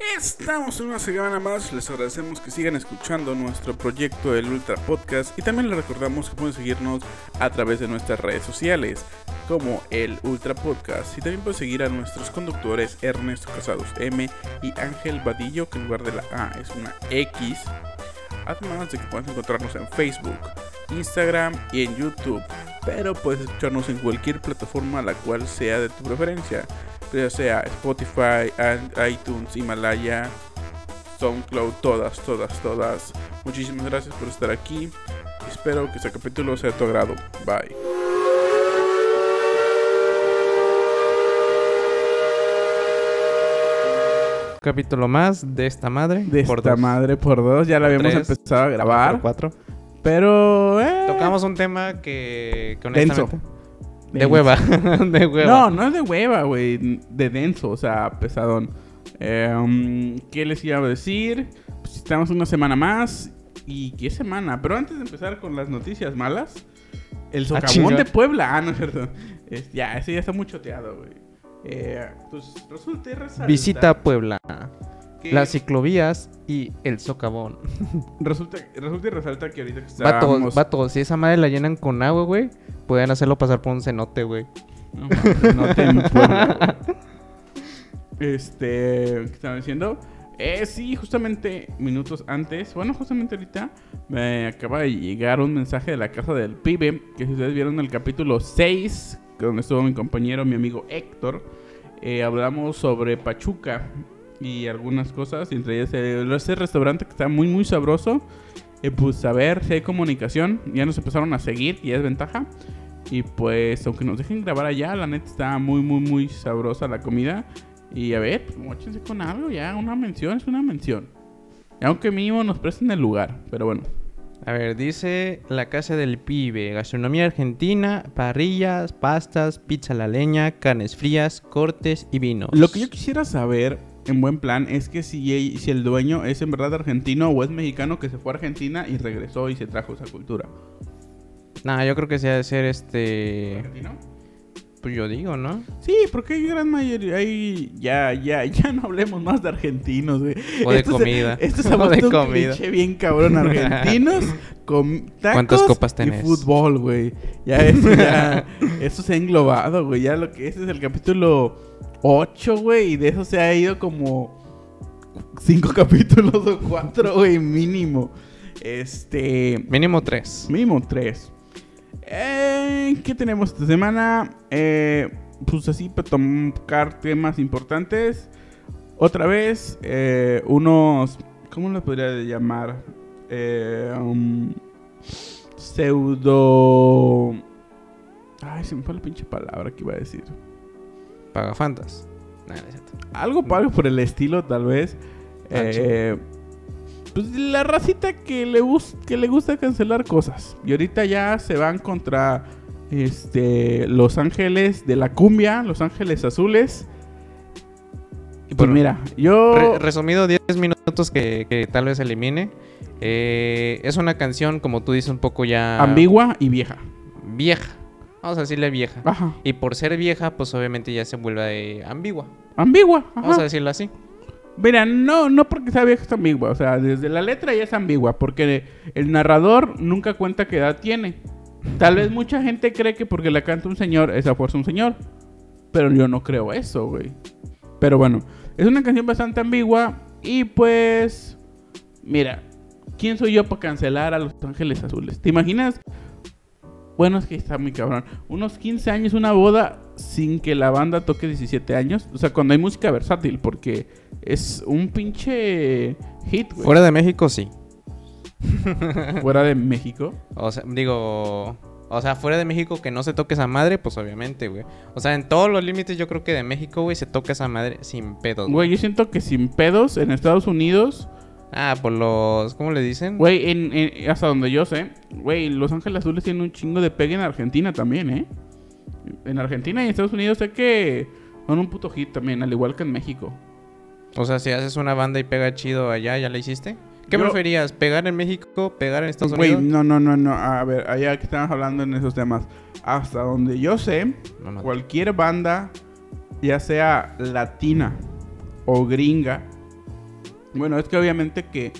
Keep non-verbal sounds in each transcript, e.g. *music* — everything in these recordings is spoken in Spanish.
Estamos en una semana más, les agradecemos que sigan escuchando nuestro proyecto El Ultra Podcast y también les recordamos que pueden seguirnos a través de nuestras redes sociales como el Ultra Podcast y también pueden seguir a nuestros conductores Ernesto Casados M y Ángel Vadillo que en lugar de la A es una X además de que pueden encontrarnos en Facebook, Instagram y en YouTube pero puedes escucharnos en cualquier plataforma la cual sea de tu preferencia ya sea Spotify, iTunes, Himalaya, SoundCloud, todas, todas, todas. Muchísimas gracias por estar aquí. Espero que este capítulo sea de tu agrado. Bye. capítulo más de esta madre. De esta madre por dos. Ya la habíamos empezado a grabar. Cuatro. Pero. Eh. Tocamos un tema que. que honestamente, de hueva. *laughs* de hueva. No, no es de hueva, güey. De denso, o sea, pesadón. Em, ¿Qué les iba a decir? Pues estamos una semana más. ¿Y qué semana? Pero antes de empezar con las noticias malas, el ah, socavón de Puebla. Ah, no es cierto. ya, ese ya está muy choteado, güey. Eh, pues resulta y Visita Puebla. Las ciclovías y el socavón. *laughs* Resulta, resulta y resalta que ahorita que estamos... Vato, vato, si esa madre la llenan con agua, güey, pueden hacerlo pasar por un cenote, güey. No, en Puebla. Este, ¿qué estaba diciendo? Eh, sí, justamente minutos antes, bueno, justamente ahorita me acaba de llegar un mensaje de la casa del pibe, que si ustedes vieron el capítulo 6, donde estuvo mi compañero, mi amigo Héctor, eh, hablamos sobre Pachuca y algunas cosas, entre ellas ese restaurante que está muy, muy sabroso. Eh, pues a ver si hay comunicación, ya nos empezaron a seguir y es ventaja. Y pues, aunque nos dejen grabar allá, la neta está muy, muy, muy sabrosa la comida. Y a ver, pues, con algo, ya una mención es una mención. Y aunque mínimo nos presten el lugar, pero bueno. A ver, dice la casa del pibe, gastronomía argentina, parrillas, pastas, pizza a la leña, carnes frías, cortes y vinos. Lo que yo quisiera saber, en buen plan, es que si, si el dueño es en verdad argentino o es mexicano que se fue a Argentina y regresó y se trajo esa cultura. Nah, yo creo que sea de ser este. ¿Argentino? Pues yo digo, ¿no? Sí, porque hay gran mayoría. Hay... Ya, ya, ya no hablemos más de argentinos, güey. O de comida. esto es *laughs* o de comida. bien cabrón. Argentinos, *laughs* con tacos ¿Cuántas copas tenés? y fútbol, güey. Ya eso, ya. eso se ha englobado, güey. Ya lo que ese es el capítulo 8, güey. Y de eso se ha ido como. Cinco *laughs* capítulos o cuatro, güey, mínimo. Este. Mínimo tres. Mínimo tres. Eh, ¿Qué tenemos esta semana? Eh, pues así para tocar temas importantes. Otra vez, eh, unos... ¿Cómo lo podría llamar? Eh, um, pseudo... Ay, se me fue la pinche palabra que iba a decir. Pagafantas. algo, algo por el estilo, tal vez. Ah, eh, pues la racita que le, que le gusta cancelar cosas. Y ahorita ya se van contra este Los Ángeles de la cumbia, Los Ángeles Azules. Y pues mira, yo... resumido 10 minutos que, tal vez elimine. Eh, es una canción, como tú dices, un poco ya... Ambigua y vieja. Vieja. Vamos a decirle vieja. Ajá. Y por ser vieja, pues obviamente ya se vuelve ambigua. Ambigua. Vamos a decirlo así. Mira, no, no porque sea vieja es ambigua. O sea, desde la letra ya es ambigua. Porque el narrador nunca cuenta qué edad tiene. Tal vez mucha gente cree que porque la canta un señor, esa fuerza un señor. Pero yo no creo eso, güey. Pero bueno, es una canción bastante ambigua. Y pues. Mira, ¿quién soy yo para cancelar a Los Ángeles Azules? ¿Te imaginas? Bueno, es que está muy cabrón. Unos 15 años, una boda sin que la banda toque 17 años. O sea, cuando hay música versátil, porque es un pinche hit, güey. Fuera de México, sí. *laughs* Fuera de México. O sea, digo. O sea, fuera de México que no se toque esa madre, pues obviamente, güey. O sea, en todos los límites yo creo que de México, güey, se toca esa madre sin pedos. Güey, yo siento que sin pedos en Estados Unidos. Ah, por los. ¿Cómo le dicen? Güey, en, hasta donde yo sé. Güey, Los Ángeles Azules tienen un chingo de pegue en Argentina también, ¿eh? En Argentina y en Estados Unidos sé que son un puto hit también, al igual que en México. O sea, si haces una banda y pega chido allá, ¿ya la hiciste? ¿Qué preferías? ¿Pegar en México? ¿Pegar en Estados Unidos? no, no, no, no. A ver, allá que estamos hablando en esos temas. Hasta donde yo sé, cualquier banda, ya sea latina o gringa, Bueno, es que obviamente que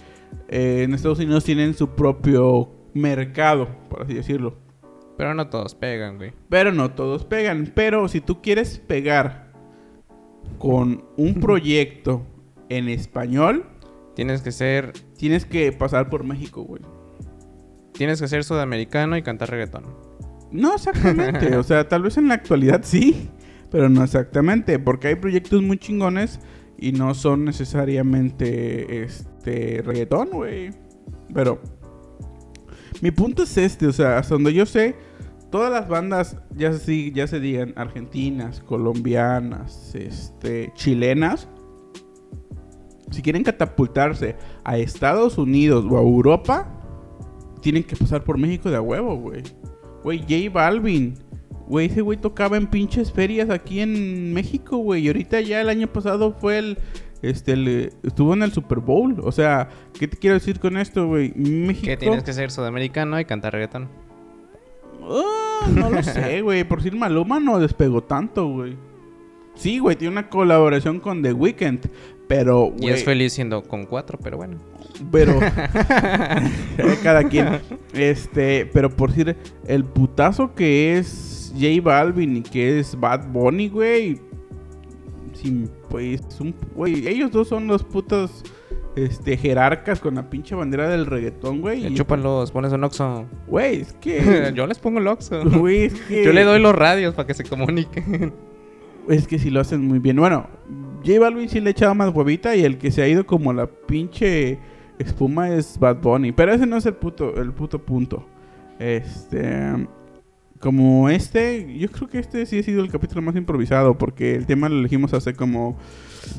eh, en Estados Unidos tienen su propio mercado, por así decirlo. Pero no todos pegan, güey. Pero no todos pegan. Pero si tú quieres pegar con un *laughs* proyecto en español, Tienes que ser. tienes que pasar por México, güey. Tienes que ser sudamericano y cantar reggaetón. No exactamente, *laughs* o sea, tal vez en la actualidad sí, pero no exactamente, porque hay proyectos muy chingones y no son necesariamente este reggaetón, güey. Pero mi punto es este, o sea, hasta donde yo sé, todas las bandas ya se, ya se digan argentinas, colombianas, este, chilenas, si quieren catapultarse a Estados Unidos o a Europa, tienen que pasar por México de a huevo, güey. Güey, J Balvin. Güey, ese güey tocaba en pinches ferias aquí en México, güey. Y ahorita ya el año pasado fue el. Este, el, estuvo en el Super Bowl. O sea, ¿qué te quiero decir con esto, güey? México. Que tienes que ser sudamericano y cantar reggaetón. Ah, no lo sé, *laughs* güey. Por si Maluma no despegó tanto, güey. Sí, güey, tiene una colaboración con The Weeknd. Pero, Y es feliz siendo con cuatro, pero bueno. Pero. *laughs* *laughs* cada quien. Este. Pero por decir, el putazo que es J Balvin y que es Bad Bunny, güey. Sin, pues, un. Güey, ellos dos son los putos. Este, jerarcas con la pinche bandera del reggaetón, güey. y- Chúpalos, pones un oxo. Güey, es que. *laughs* Yo les pongo el oxo. Güey, es *laughs* que. Yo le doy los radios para que se comuniquen. Es que sí lo hacen muy bien. Bueno, J Balvin sí le echaba más huevita y el que se ha ido como la pinche espuma es Bad Bunny. Pero ese no es el puto, el puto punto. Este. Como este, yo creo que este sí ha sido el capítulo más improvisado porque el tema lo elegimos hace como...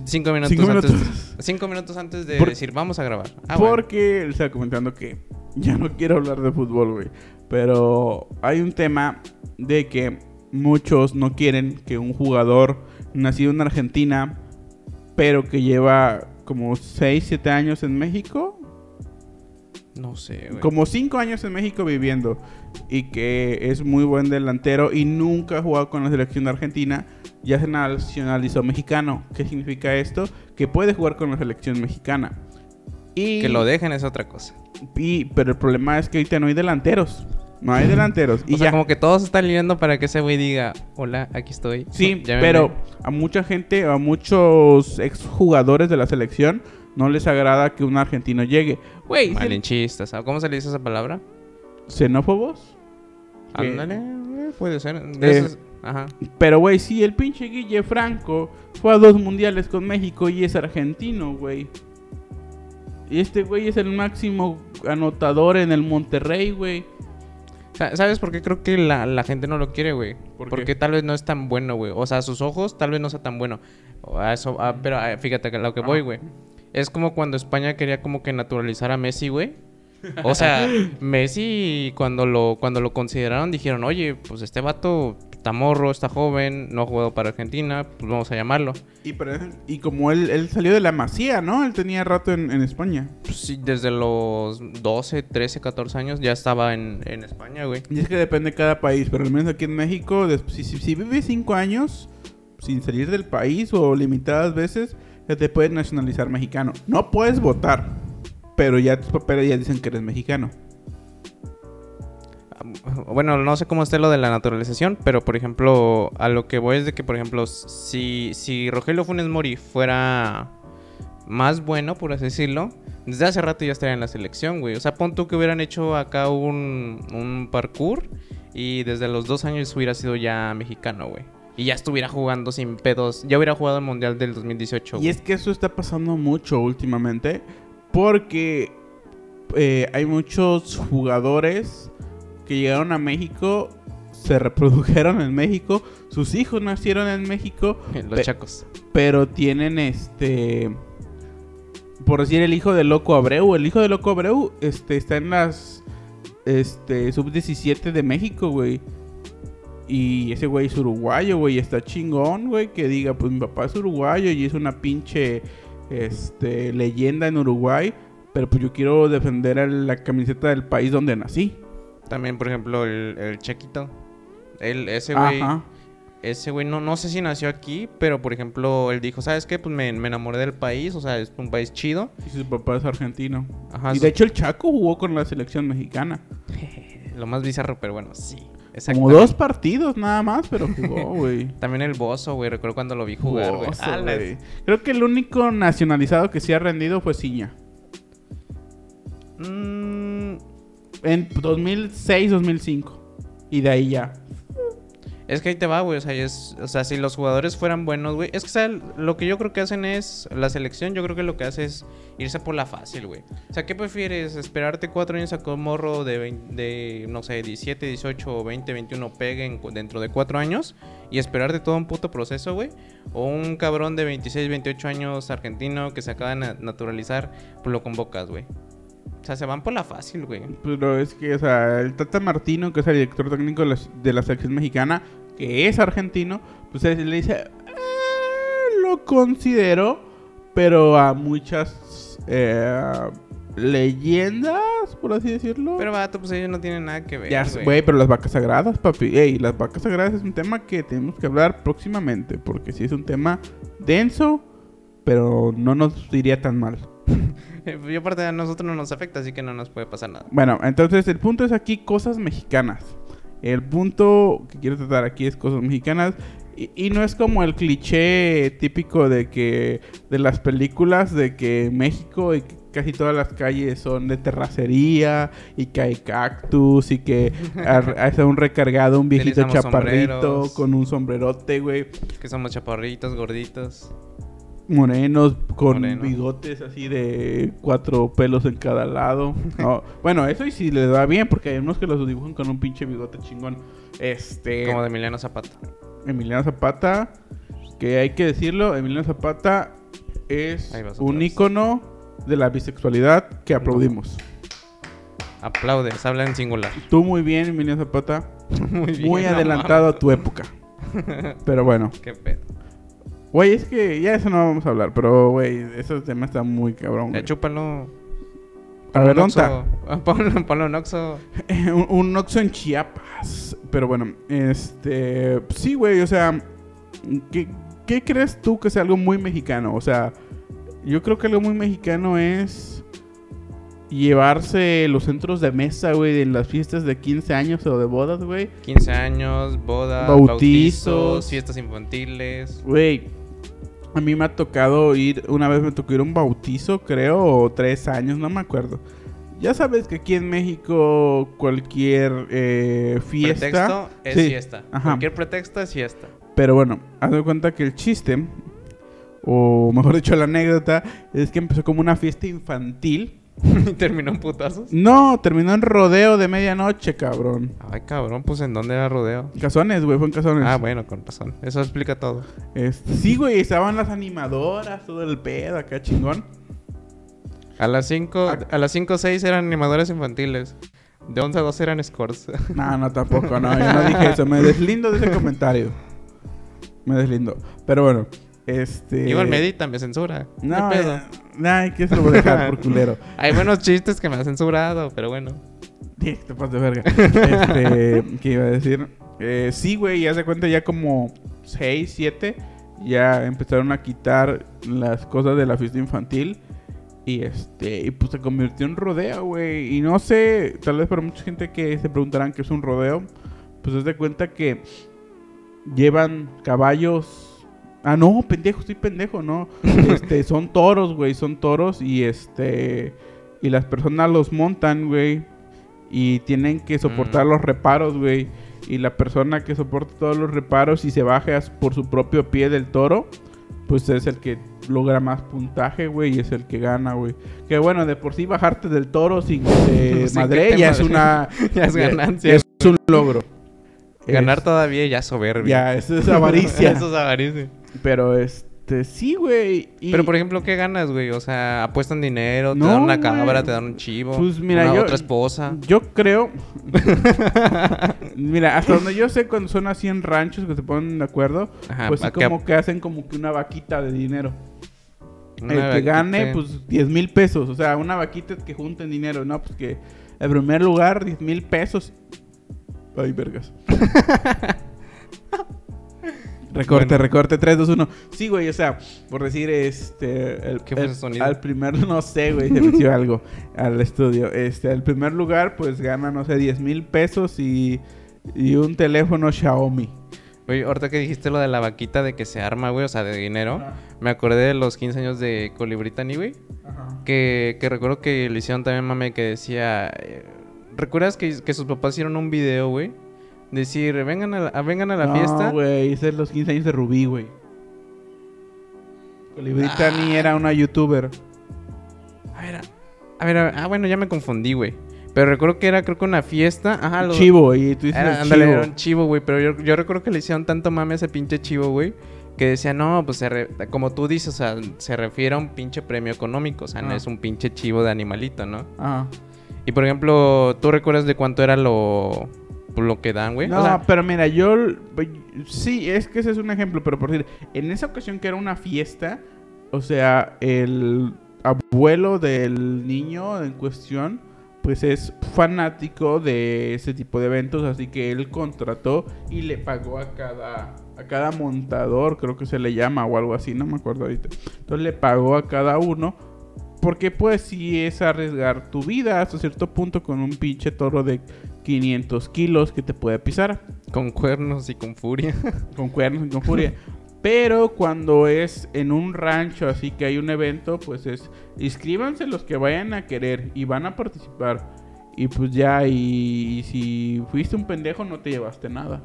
Cinco minutos, Cinco antes. minutos. Cinco minutos antes de Por- decir, vamos a grabar. Ah, bueno. porque él estaba comentando que *laughs* ya no quiero hablar de fútbol, güey. Pero hay un tema de que muchos no quieren que un jugador nacido en Argentina, pero que lleva como 6, 7 años en México, No sé, güey. como 5 años en México viviendo, y que es muy buen delantero y nunca ha jugado con la selección de Argentina, ya se nacionalizó mexicano. ¿Qué significa esto? Que puede jugar con la selección mexicana. Y Que lo dejen es otra cosa. y- pero el problema es que ahorita no hay delanteros. No hay delanteros. *laughs* Y o sea, ya. como que todos están lidiando para que ese güey diga, hola, aquí estoy. Sí, Llámenme". pero a mucha gente, a muchos exjugadores de la selección, no les agrada que un argentino llegue. Güey, Malinchistas. ¿Cómo se le dice esa palabra? xenófobos. Ándale, eh, puede ser. Eh, Ajá. Pero, güey, si el pinche Guille Franco fue a dos mundiales con México y es argentino, güey. Y este güey es el máximo anotador en el Monterrey, güey. Sa- ¿Sabes por qué creo que la, la gente no lo quiere, güey? ¿Por qué? Porque tal vez no es tan bueno, güey. O sea, a sus ojos tal vez no sea tan bueno. A eso, a- pero a- fíjate que lo que voy, güey. Es como cuando España quería como que naturalizar a Messi, güey. O sea, *laughs* Messi cuando lo, cuando lo consideraron dijeron, oye, pues este vato está morro, está joven, no ha jugado para Argentina, pues vamos a llamarlo. Y, pero- y como él, él salió de la Masía, ¿no? Él tenía rato en, en España. Pues sí, desde los 12, 13, 14 años ya estaba en, en España, güey. Y es que depende de cada país, pero al menos aquí en México, si, si, si vives cinco años sin salir del país o limitadas veces, te puedes nacionalizar mexicano. No puedes votar, pero ya tus papeles ya dicen que eres mexicano. Bueno, no sé cómo esté lo de la naturalización, pero por ejemplo, a lo que voy es de que, por ejemplo, si, si Rogelio Funes Mori fuera más bueno, por así decirlo, desde hace rato ya estaría en la selección, güey. O sea, pon tú que hubieran hecho acá un, un parkour y desde los dos años hubiera sido ya mexicano, güey. Y ya estuviera jugando sin pedos. Ya hubiera jugado el Mundial del 2018. Y es que eso está pasando mucho últimamente, porque eh, hay muchos jugadores que llegaron a México, se reprodujeron en México, sus hijos nacieron en México, *laughs* Los pe- chacos. pero tienen este por decir el hijo de Loco Abreu, el hijo de Loco Abreu este está en las este sub 17 de México, güey. Y ese güey es uruguayo, güey, está chingón, güey, que diga, pues mi papá es uruguayo y es una pinche este leyenda en Uruguay, pero pues yo quiero defender a la camiseta del país donde nací. También, por ejemplo, el, el Chequito. Él, ese güey. Ajá. ese güey, no, no sé si nació aquí, pero por ejemplo, él dijo, ¿sabes qué? Pues me, me enamoré del país, o sea, es un país chido. Y su papá es argentino. Ajá, y su- de hecho el Chaco jugó con la selección mexicana. *laughs* Lo más bizarro, pero bueno, sí. Como dos partidos nada más, pero *laughs* jugó, güey. También el Bozo, güey, recuerdo cuando lo vi jugar, güey. Creo que el único nacionalizado que sí ha rendido fue Ciña. Mm, En 2006-2005. Y de ahí ya. Es que ahí te va, güey. O sea, o sea, si los jugadores fueran buenos, güey. Es que, ¿sabes? Lo que yo creo que hacen es. La selección, yo creo que lo que hace es irse por la fácil, güey. O sea, ¿qué prefieres? ¿Esperarte cuatro años a que un morro de, de, no sé, 17, 18, 20, 21 peguen dentro de cuatro años? Y esperarte todo un puto proceso, güey. O un cabrón de 26, 28 años argentino que se acaba de na- naturalizar, pues lo convocas, güey. O sea, se van por la fácil, güey. Pero es que, o sea, el Tata Martino, que es el director técnico de la selección mexicana, que es argentino, pues él le dice, "Eh, lo considero, pero a muchas eh, leyendas, por así decirlo. Pero, vato, pues ellos no tienen nada que ver, ya, güey, pero las vacas sagradas, papi. Ey, las vacas sagradas es un tema que tenemos que hablar próximamente, porque sí es un tema denso, pero no nos iría tan mal. *laughs* Y aparte a nosotros no nos afecta, así que no nos puede pasar nada. Bueno, entonces el punto es aquí cosas mexicanas. El punto que quiero tratar aquí es cosas mexicanas. Y, y no es como el cliché típico de que de las películas de que México y casi todas las calles son de terracería y que hay cactus y que hace un recargado un viejito chaparrito con un sombrerote, güey, Que somos chaparritos, gorditos. Morenos con Moreno. bigotes así de cuatro pelos en cada lado. No, *laughs* bueno, eso y si le da bien, porque hay unos que los dibujan con un pinche bigote chingón. Este. Como de Emiliano Zapata. Emiliano Zapata, que hay que decirlo, Emiliano Zapata es un ícono de la bisexualidad que aplaudimos. Aplaudes, habla en singular. Tú muy bien, Emiliano Zapata. *laughs* Muy bien. muy no adelantado a tu época. *laughs* Pero bueno. Qué pedo. Güey, es que ya eso no vamos a hablar, pero güey, ese tema está muy cabrón. Ya güey. chúpalo. A ver, ¿dónde. Ah, *laughs* Ponlo, ponlo en Oxxo. un, un Oxxo en Chiapas. Pero bueno, este. Sí, güey, o sea. ¿qué, ¿Qué crees tú que sea algo muy mexicano? O sea, yo creo que algo muy mexicano es. Llevarse los centros de mesa, güey, en las fiestas de 15 años o de bodas, güey. 15 años, bodas, Bautizos. bautizos, fiestas infantiles. Güey, a mí me ha tocado ir, una vez me tocó ir a un bautizo, creo, o tres años, no me acuerdo. Ya sabes que aquí en México cualquier eh, fiesta... Pretexto es Sí, fiesta. ajá. Cualquier pretexto es fiesta. Pero bueno, haz de cuenta que el chiste, o mejor dicho la anécdota, es que empezó como una fiesta infantil. *laughs* y terminó en putazos. No, terminó en rodeo de medianoche, cabrón. Ay, cabrón, pues ¿en dónde era rodeo? Cazones, güey, fue en Cazones. Ah, bueno, con razón. Eso explica todo. Este, sí, güey, estaban las animadoras, todo el pedo acá chingón. A las 5 Ah. a las 5 o 6 eran animadores infantiles. De 11 a 12 eran scores. *laughs* No, no, tampoco, no, yo no *laughs* dije eso, me deslindo de ese comentario. Me deslindo. Pero bueno, este... Igual me editan, me censura. No, ¿Qué pedo? ay, que se lo voy a dejar por culero. *laughs* Hay buenos chistes que me ha censurado, pero bueno. Sí, te pasas de verga. Este, ¿qué iba a decir? Eh, sí, güey, ya se cuenta ya como 6, 7, ya empezaron a quitar las cosas de la fiesta infantil. Y este, y pues se convirtió en rodeo, güey. Y no sé, tal vez para mucha gente que se preguntarán qué es un rodeo, pues es de cuenta que llevan caballos. Ah, no, pendejo, estoy pendejo, no. *laughs* Este, son toros, güey, son toros y este y las personas los montan, güey, y tienen que soportar Mm. los reparos, güey. Y la persona que soporta todos los reparos y se baje as- por su propio pie del toro, pues es el que logra más puntaje, güey, y es el que gana, güey. Que bueno, de por sí bajarte del toro sin que *laughs* que madre ya es una *laughs* Ya es ganancia. es un logro. Ganar Es- todavía ya soberbia. Ya, eso es avaricia. Eso es avaricia. Pero este, sí, güey. y- Pero por ejemplo, ¿qué ganas, güey? O sea, apuestan dinero, te dan una güey. cabra, te dan un chivo. Pues, mira, una yo- otra esposa. Yo creo. *laughs* Mira, hasta donde yo sé, cuando son así en ranchos que se ponen de acuerdo, Ajá, pues sí como que hacen como que una vaquita de dinero. una el que vaquita. gane, pues 10 mil pesos. O sea, una vaquita que junten dinero. No, pues que en primer lugar, 10 mil pesos. Ay, vergas. *laughs* Recorte, Bueno. recorte, 3, 2, 1. Sí, güey, o sea, por decir, este. El, ¿Qué fue el- ese sonido? Al primer, *laughs* no sé, güey, se metió *laughs* algo al estudio. Este, al primer lugar, pues gana, no sé, 10 mil pesos y, y un teléfono Xiaomi. Oye, ahorita que dijiste lo de la vaquita de que se arma, güey, o sea, de dinero, Ajá. me acordé de los 15 años de Colibritani, güey. Que, que recuerdo que le hicieron también mame que decía. eh, ¿Recuerdas que, que sus papás hicieron un video, güey? Decir, vengan a la, a- vengan a la no, fiesta. güey, ese es los 15 años de Rubí, güey. Colibritani Ah. era una youtuber. A ver, a, ver, a ver, ah, bueno, ya me confundí, güey. Pero recuerdo que era, creo que una fiesta. Ajá, los- Chivo, y tú dices Era, ándale, chivo. era un chivo, güey. Pero yo, yo recuerdo que le hicieron tanto mame a ese pinche chivo, güey. Que decía, no, pues se re- como tú dices, o sea, se refiere a un pinche premio económico. O sea, no Ah. es un pinche chivo de animalito, ¿no? Ajá. Y por ejemplo, ¿tú recuerdas de cuánto era lo, lo que dan, güey? No, O sea, pero mira, yo... Sí, es que ese es un ejemplo, pero por decir, en esa ocasión que era una fiesta, o sea, el abuelo del niño en cuestión, pues es fanático de ese tipo de eventos, así que él contrató y le pagó a cada... A cada montador, creo que se le llama o algo así, no me acuerdo ahorita. Entonces le pagó a cada uno porque pues sí es arriesgar tu vida hasta cierto punto con un pinche toro de 500 kilos que te puede pisar. con cuernos y con furia. *laughs* Con cuernos y con furia. Pero cuando es en un rancho así que hay un evento, pues es inscríbanse los que vayan a querer y van a participar. Y pues ya, y, y si fuiste un pendejo no te llevaste nada.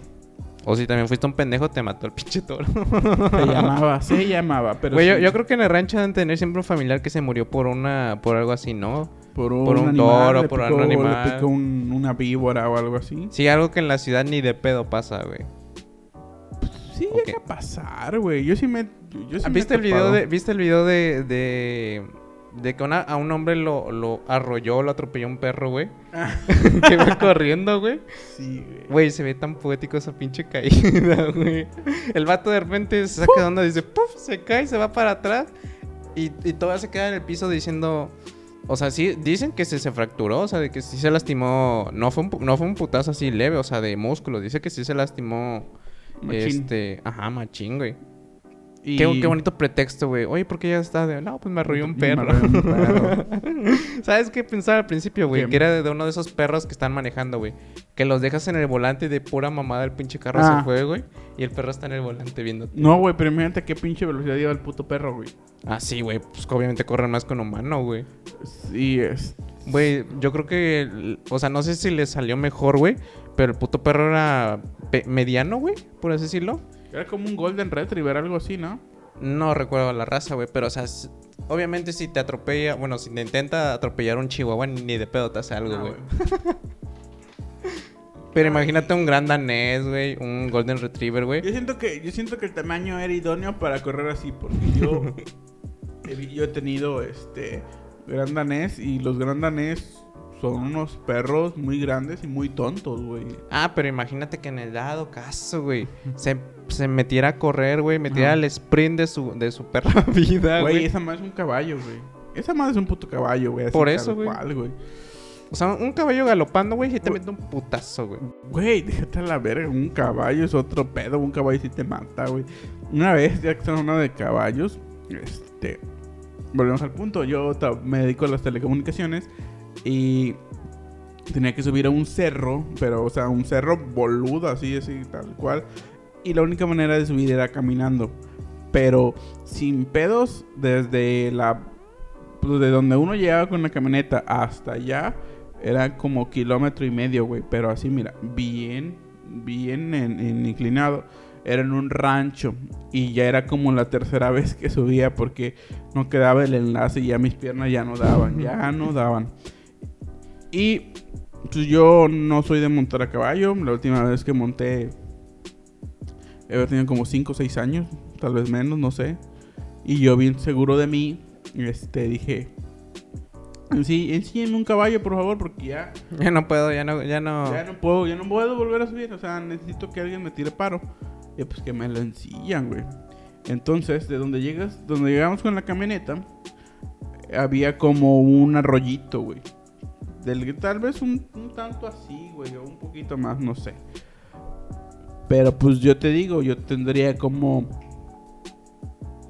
o si también fuiste un pendejo, te mató el pinche toro. *laughs* Se llamaba, se *laughs* llamaba, pero Güey, yo, yo creo que en el rancho deben tener siempre un familiar que se murió por una, por algo así, ¿no? Por un, por un animal, toro, le por picó- un animal. Le picó un- una víbora o algo así. Sí, algo que en la ciudad ni de pedo pasa, güey. Sí, Ok. llega a pasar, güey. Yo sí me. Yo sí me ¿Viste el video de, ¿viste el video de, de, de que una- a un hombre lo, lo arrolló, lo atropelló un perro, güey? Ah. *laughs* que va corriendo, güey. Sí, güey. Güey, se ve tan poético esa pinche caída, *laughs* güey. El vato de repente se saca de onda, dice, ¡puf! Se cae, se va para atrás. Y, y todavía se queda en el piso diciendo... O sea, sí, dicen que se, se fracturó, o sea, de que sí se lastimó. No fue, un, no fue un putazo así leve, o sea, de músculo. Dice que sí se lastimó. Machín. Este. Ajá, machín, güey. Y- Qué, qué bonito pretexto, güey. Oye, ¿por qué ya está de.? No, pues me arrolló *laughs* un perro. arrolló un perro. ¿Sabes qué pensaba al principio, güey? Que era de uno de esos perros que están manejando, güey. Que los dejas en el volante y de pura mamada el pinche carro Ah. se fue, güey. Y el perro está en el volante viendo. No, güey, pero imagínate qué pinche velocidad lleva el puto perro, güey. Ah, sí, güey. Pues obviamente corren más con humano, güey. Sí, es. Güey, yo creo que. O sea, no sé si le salió mejor, güey. Pero el puto perro era mediano, güey, por así decirlo. Era como un Golden Retriever, algo así, ¿no? No recuerdo la raza, güey, pero o sea, obviamente si te atropella, bueno, si te intenta atropellar un chihuahua, ni de pedo te hace algo, Ah, güey. *laughs* pero imagínate un gran danés, güey, un golden retriever, güey. Yo siento que, yo siento que el tamaño era idóneo para correr así, porque yo, *laughs* he, yo he tenido este gran danés y los gran danés son unos perros muy grandes y muy tontos, güey. Ah, pero imagínate que en el dado caso, güey, se, se metiera a correr, güey, metiera el sprint de su, de su perra *laughs* vida, Güey, güey. esa madre es un caballo, güey. Esa madre es un puto caballo, güey. Por eso, güey. O sea, un caballo galopando, güey, y te mete un putazo, güey. Güey, déjate a la verga. Un caballo es otro pedo. Un caballo sí te mata, güey. Una vez, ya que estamos hablando de caballos, este. Volvemos al punto. Yo me dedico a las telecomunicaciones y tenía que subir a un cerro, pero, o sea, un cerro boludo, así, así, tal cual. Y la única manera de subir era caminando. Pero sin pedos, desde la. pues, de donde uno llegaba con la camioneta hasta allá, era como kilómetro y medio, güey. Pero así, mira, bien, bien en, en inclinado. Era en un rancho. Y ya era como la tercera *laughs* vez que subía porque no quedaba el enlace y ya mis piernas ya no daban. Ya no daban. Y pues, yo no soy de montar a caballo. La última vez que monté. He tenido como 5 o 6 años. Tal vez menos, no sé. Y yo bien seguro de mí. Este, dije. Sí, un caballo, por favor, porque ya, *laughs* Ya no puedo, ya no, ya no. ya no puedo, ya no puedo volver a subir. O sea, necesito que alguien me tire paro. Y pues que me lo ensillan, güey. Entonces, de donde llegas, donde llegamos con la camioneta, había como un arroyito, güey. Del tal vez un, un tanto así, güey, o un poquito más, no sé. Pero pues yo te digo, yo tendría como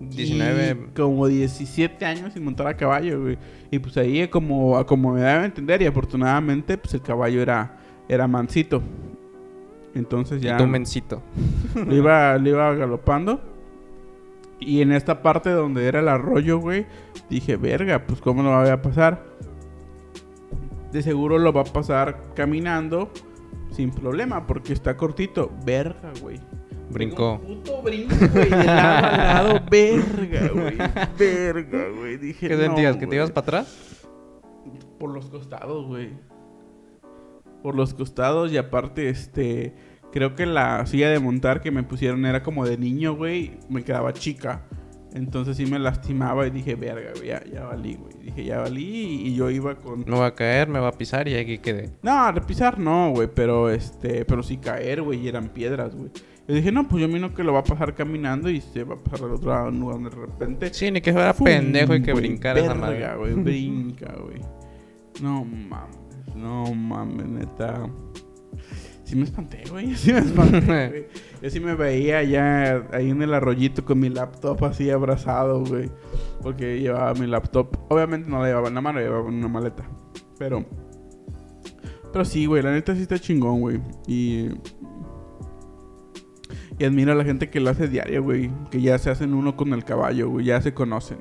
19. y como 17 años sin montar a caballo, güey. Y pues ahí como, como me daba a entender y afortunadamente pues el caballo era, era mansito. Entonces ya tu mencito. lo iba, lo iba galopando. Y en esta parte donde era el arroyo, güey, dije, verga, pues cómo lo voy a pasar. De seguro lo va a pasar caminando sin problema porque está cortito. Verga, güey. Brincó. Un puto brinco, güey, de lado a lado. *laughs* Verga, güey. Verga, güey. Dije, ¿Qué no, sentías? ¿Que te ibas para atrás? Por los costados, güey. Por los costados y aparte, este... Creo que la silla de montar que me pusieron era como de niño, güey. Me quedaba chica. Entonces sí me lastimaba y dije, verga, güey, ya, ya valí, güey. Dije, ya valí y, y yo iba con... Me va a caer, me va a pisar y aquí quedé. No, repisar no, güey, pero este... Pero sí caer, güey, y eran piedras, güey. Yo dije, no, pues yo miro que lo va a pasar caminando y se va a pasar al otro lado donde de repente... Sí, ni que fuera ¡Fum! pendejo y que güey, brincara esa madre. güey, *laughs* brinca, güey. No mames, no mames, neta. Sí me espanté, güey. *laughs* Sí me espanté. Yo sí me veía ya ahí en el arroyito con mi laptop así abrazado, güey. Porque llevaba mi laptop. Obviamente no la llevaba en la mano, llevaba en una maleta. Pero. Pero sí, güey, la neta sí está chingón, güey. Y. Y admiro a la gente que lo hace diario, güey. Que ya se hacen uno con el caballo, güey. Ya se conocen.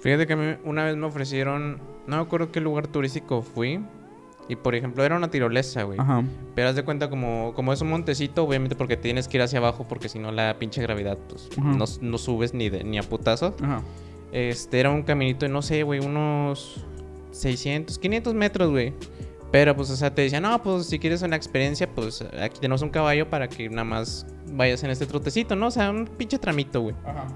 Fíjate que una vez me ofrecieron, no me acuerdo qué lugar turístico fui. Y por ejemplo, era una tirolesa, güey. Ajá. Pero haz de cuenta como, como es un montecito, obviamente porque tienes que ir hacia abajo porque si no la pinche gravedad, pues no, no subes ni, de, ni a putazos. Ajá. Este, era un caminito de, no sé, güey, unos 600, 500 metros, güey. Pero pues, o sea, te decían, no, pues si quieres una experiencia, pues aquí tenemos un caballo para que nada más vayas en este trotecito, ¿no? O sea, un pinche tramito, güey. Ajá.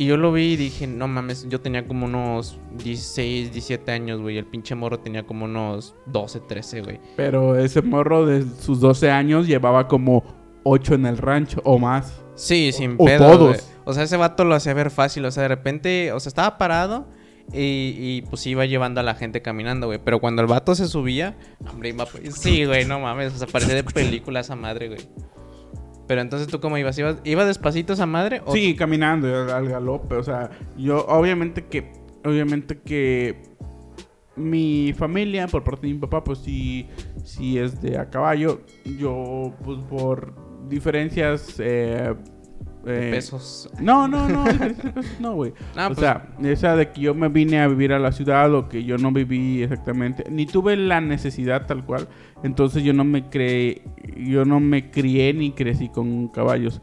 Y yo lo vi y dije, no mames, yo tenía como unos 16, 17 años, güey. El pinche morro tenía como unos 12, 13, güey. Pero ese morro de sus 12 años llevaba como 8 en el rancho o más. Sí, sin o pedo, todos. güey. O sea, ese vato lo hacía ver fácil. O sea, de repente, o sea, estaba parado y, y, pues iba llevando a la gente caminando, güey. Pero cuando el vato se subía, hombre, iba... Sí, güey, no mames. O sea, parecía de película esa madre, güey. Pero entonces tú cómo ibas? ¿Ibas, ¿iba despacito esa madre? O... Sí, caminando al, al galope. O sea, yo obviamente que. Obviamente que. Mi familia, por parte de mi papá, pues sí, sí es de a caballo. Yo, pues por diferencias. Eh, eh, pesos. No, no, no, no, güey. *laughs* Ah, o pues, sea, esa de que yo me vine a vivir a la ciudad o que yo no viví exactamente, ni tuve la necesidad tal cual, entonces yo no me creé, yo no me crié ni crecí con caballos.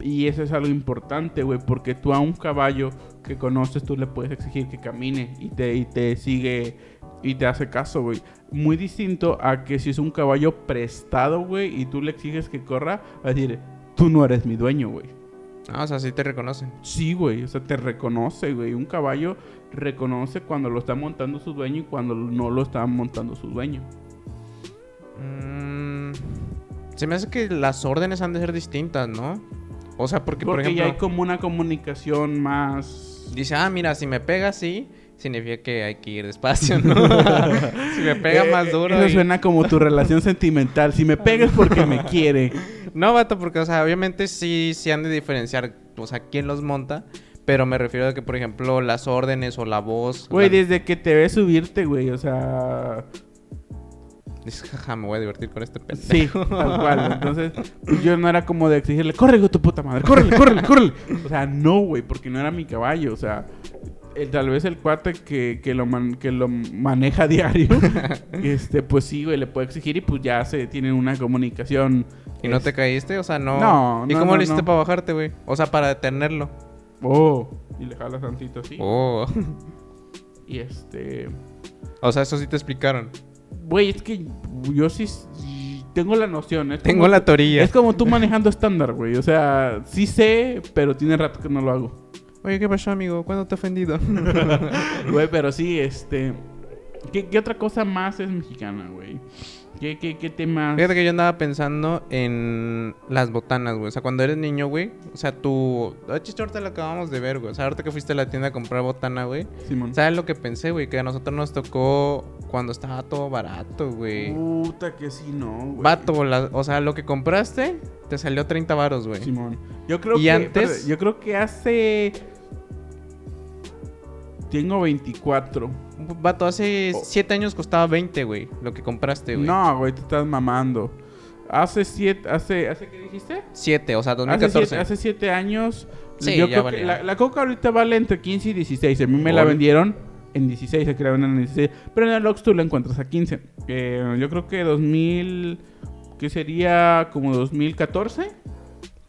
Y eso es algo importante, güey, porque tú a un caballo que conoces, tú le puedes exigir que camine y te, y te sigue y te hace caso, güey. Muy distinto a que si es un caballo prestado, güey, y tú le exiges que corra, va a decir, tú no eres mi dueño, güey. Ah, o sea, sí te reconocen. Sí, güey, o sea, te reconoce, güey. Un caballo reconoce cuando lo está montando su dueño y cuando no lo está montando su dueño. Mm, se me hace que las órdenes han de ser distintas, ¿no? O sea, porque, Porque por ya hay ejemplo, como una comunicación más... dice, ah, mira, si me pega así, significa que hay que ir despacio, ¿no? *laughs* *laughs* si me pega Eh, más duro. Eso y- suena como tu relación sentimental. Si me pegas porque me *laughs* quiere. No, vato, porque, o sea, obviamente sí, sí han de diferenciar, o sea, quién los monta. Pero me refiero a que, por ejemplo, las órdenes o la voz. Güey, la- desde que te ves subirte, güey, o sea... Dices, jaja, me voy a divertir con este pendejo. Sí, tal cual. Entonces, pues yo no era como de exigirle, de tu puta madre, córrele, córrele, córrele. O sea, no, güey, porque no era mi caballo. O sea, el- tal vez el cuate que, que, lo man- que lo maneja diario, *laughs* este, pues sí, güey, le puede exigir y pues ya se tienen una comunicación. ¿Y no te es- caíste? O sea, no. No, ¿Y no, cómo no, le hiciste no. para bajarte, güey? O sea, para detenerlo. Oh, y le jalas tantito así. Oh. Y este. o sea, eso sí te explicaron. Güey, es que yo sí tengo la noción. Es Tengo como la teoría. Es como tú manejando estándar, güey. O sea, sí sé, pero tiene rato que no lo hago. Oye, ¿qué pasó, amigo? ¿Cuándo te he ofendido? *laughs* Güey, pero sí, este. ¿qué, qué otra cosa más es mexicana, güey? ¿Qué, qué, qué temas? Fíjate que yo andaba pensando en las botanas, güey. O sea, cuando eres niño, güey. O sea, tú. Ah, chiste, ahorita lo acabamos de ver, güey. O sea, ahorita que fuiste a la tienda a comprar botana, güey. Simón. ¿Sabes lo que pensé, güey? Que a nosotros nos tocó cuando estaba todo barato, güey. Puta que sí, no, güey. Vato, la- o sea, lo que compraste te salió 30 varos, güey. Simón. Yo creo Y que. antes- yo creo que hace. Tengo 24. Vato, hace Oh. 7 años costaba 20, güey. Lo que compraste, güey. No, güey, te estás mamando. Hace siete. Hace, ¿hace qué dijiste? 7, o sea, Hace 2014. siete, hace siete años. Sí, yo ya creo valía. que la, la coca ahorita vale entre 15 y 16. A mí me la Ol. vendieron en 16, se crearon en 16. Pero en el Ox tú la encuentras a 15. Eh, yo creo que 2000. ¿Qué sería? Como 2014.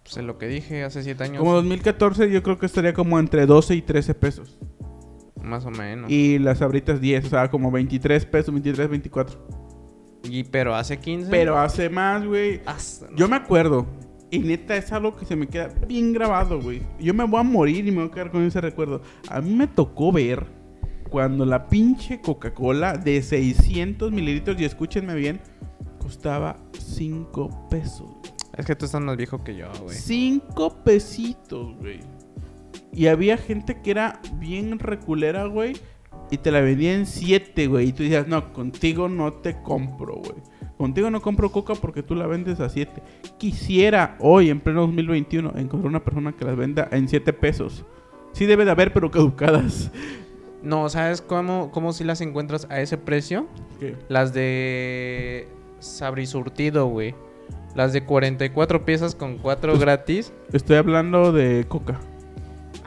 Pues es lo que dije hace 7 años. Como 2014, yo creo que estaría como entre 12 y 13 pesos. Más o menos. Y las abritas 10, o sea, como 23 pesos, 23, 24. Y pero hace 15. Pero hace más, güey. Hasta- Yo me acuerdo. Y neta, es algo que se me queda bien grabado, güey. Yo me voy a morir y me voy a quedar con ese recuerdo. A mí me tocó ver cuando la pinche Coca-Cola de 600 mililitros, y escúchenme bien, costaba 5 pesos. Es que tú estás más viejo que yo, güey. 5 pesitos, güey. Y había gente que era bien reculera, güey. Y te la vendía en 7, güey. Y tú decías, no, contigo no te compro, güey. Contigo no compro coca porque tú la vendes a 7. Quisiera hoy, en pleno 2021, encontrar una persona que las venda en 7 pesos. Sí debe de haber, pero caducadas. No, ¿sabes cómo, cómo si las encuentras a ese precio? ¿Qué? Las de Sabrisurtido, güey. Las de 44 piezas con 4 Pues- gratis. Estoy hablando de coca.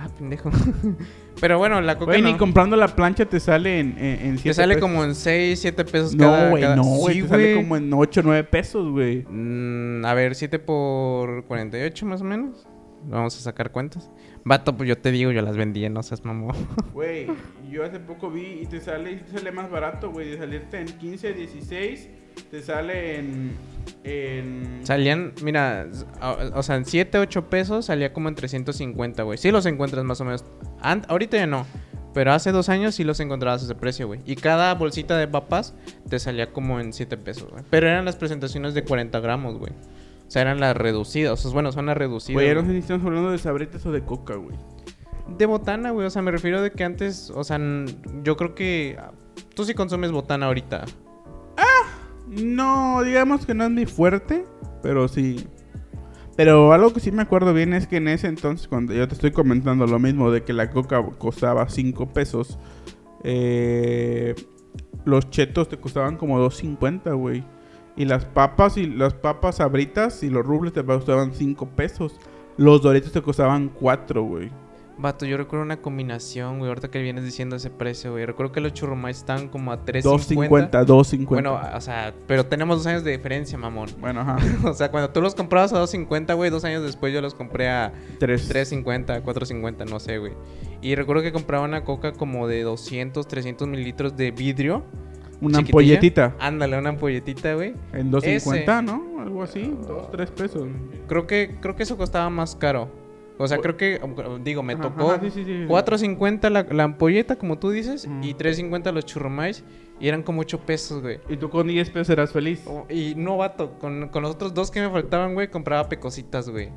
Ah, pendejo. *laughs* Pero bueno, la coca Güey, no. ni comprando la plancha te sale en, en, en 7 Te sale pesos. como en 6, 7 pesos No, cada... güey, cada- no, güey. Sí, te sale como en 8 o 9 pesos, güey. Mm, a ver, 7 por 48 más o menos. Vamos a sacar cuentas. Vato, pues yo te digo, yo las vendí, no seas mamón. *laughs* Güey, yo hace poco vi y te sale, y te sale más barato, güey. De salirte en 15, 16, te sale en. en Salían, mira, o, o sea, en 7, 8 pesos salía como en 350, güey. Sí los encuentras más o menos. Ant- ahorita ya no. Pero hace dos años sí los encontrabas a ese precio, güey. Y cada bolsita de papas te salía como en 7 pesos, güey. Pero eran las presentaciones de 40 gramos, güey. O sea, eran las reducidas. O sea, bueno, son las reducidas. Güey, no sé si estamos hablando de sabritas o de coca, güey. De botana, güey. O sea, me refiero de que antes, o sea, yo creo que ah, tú sí consumes botana ahorita. No, digamos que no es mi fuerte, pero sí. Pero algo que sí me acuerdo bien es que en ese entonces, cuando yo te estoy comentando lo mismo de que la coca costaba 5 pesos, eh, los chetos te costaban como 2.50, güey. Y las papas y las papas sabritas y los rubles te costaban 5 pesos. Los doritos te costaban 4, güey. Vato, yo recuerdo una combinación, güey. Ahorita que vienes diciendo ese precio, güey. Recuerdo que los churrumais estaban como a 3.50. 2.50, 2.50. Bueno, o sea, pero tenemos dos años de diferencia, mamón. bueno, ajá. *laughs* o sea, cuando tú los comprabas a 2.50, güey, dos años después yo los compré a 3. 3.50, 4.50, no sé, güey. Y recuerdo que compraba una coca como de 200, 300 mililitros de vidrio. Una ampolletita. Ándale, una ampolletita, güey. En 2.50, Ese. ¿no? Algo así. 2, 3 pesos. Creo que, creo que eso costaba más caro. O sea, creo que, digo, me Ajá, tocó ajá, sí, sí, sí. 4.50 la, la ampolleta, como tú dices, Ujú. y 3.50 los churrumais, y eran como 8 pesos, güey. Y tú con 10 pesos eras feliz. Oh, Y no, vato, con, con los otros dos que me faltaban, güey, compraba pecositas, güey.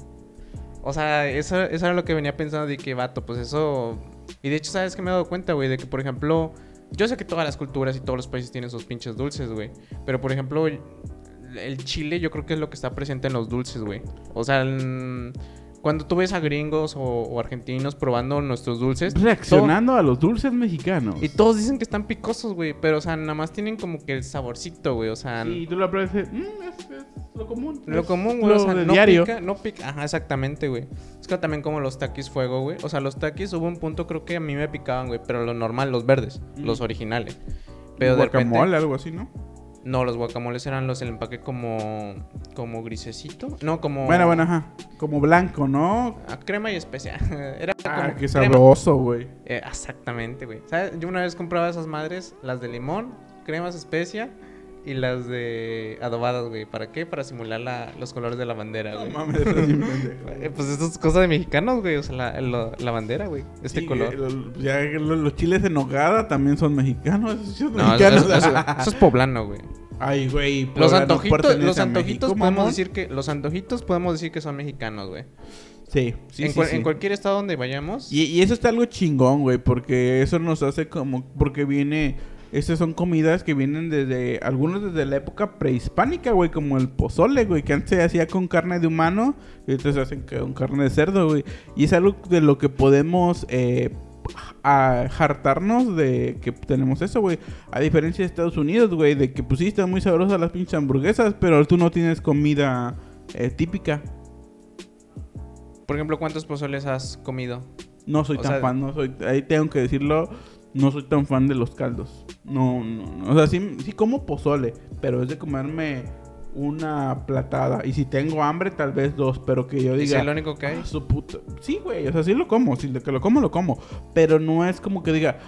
O sea, eso, eso era lo que venía pensando de que, vato, pues eso... Y de hecho, ¿sabes qué me he dado cuenta, güey? De que, por ejemplo, yo sé que todas las culturas y todos los países tienen sus pinches dulces, güey. Pero, por ejemplo, el chile yo creo que es lo que está presente en los dulces, güey. O sea, el- cuando tú ves a gringos o, o argentinos probando nuestros dulces... Reaccionando a los dulces mexicanos. Y todos dicen que están picosos, güey. Pero, o sea, nada más tienen como que el saborcito, güey. O sea... Y tú lo pruebas y dices, "Mm, es, es lo común. Lo común, güey. Lo O sea, no diario. pica, no pica. Ajá, exactamente, güey. Es que también como los taquis fuego, güey. O sea, los taquis hubo un punto creo que a mí me picaban, güey. Pero lo normal, los verdes, Mm. los originales. Pero de repente... algo así, ¿no? No, los guacamoles eran los del empaque como... Como grisecito. No, como... Bueno, bueno, ajá. Como blanco, ¿no? Ah, crema y especia. *laughs* Era Ah, como qué sabroso, güey. Eh, exactamente, güey. ¿Sabes? Yo una vez compraba esas madres, las de limón, cremas especia y las de adobadas, güey. ¿Para qué? Para simular la- los colores de la bandera, No güey. mames, estás bien *laughs* pendejo. Eh, pues esto es cosa de mexicanos, güey. O sea, la, la bandera, güey. Este Sí, color. lo- ya lo- los chiles en nogada también son mexicanos. No, eso, mexicanos. eso- eso- *laughs* eso es poblano, güey. Ay, güey. Los no antojitos, los antojitos México, podemos mamón. decir que los antojitos podemos decir que son mexicanos, güey. Sí, sí, en, sí, cual- sí. en cualquier estado donde vayamos. Y, y eso está algo chingón, güey, porque eso nos hace como... Porque viene... Estas son comidas que vienen desde... Algunos desde la época prehispánica, güey, como el pozole, güey, que antes se hacía con carne de humano y entonces se hacen con carne de cerdo, güey. Y es algo de lo que podemos... Eh, a hartarnos de que tenemos eso, güey. A diferencia de Estados Unidos, güey, de que pues sí están muy sabrosas las pinches hamburguesas, pero tú no tienes comida eh, típica. Por ejemplo, ¿cuántos pozoles has comido? No soy O tan sea- fan, no soy, ahí tengo que decirlo, no soy tan fan de los caldos. No, no, no. o sea, sí, sí como pozole, pero es de comerme una platada. Y si tengo hambre, tal vez dos, pero que yo ¿Es diga... el único que hay? "Ah, su puta... Sí, güey, o sea, sí lo como, si que lo como, lo como. Pero no es como que diga,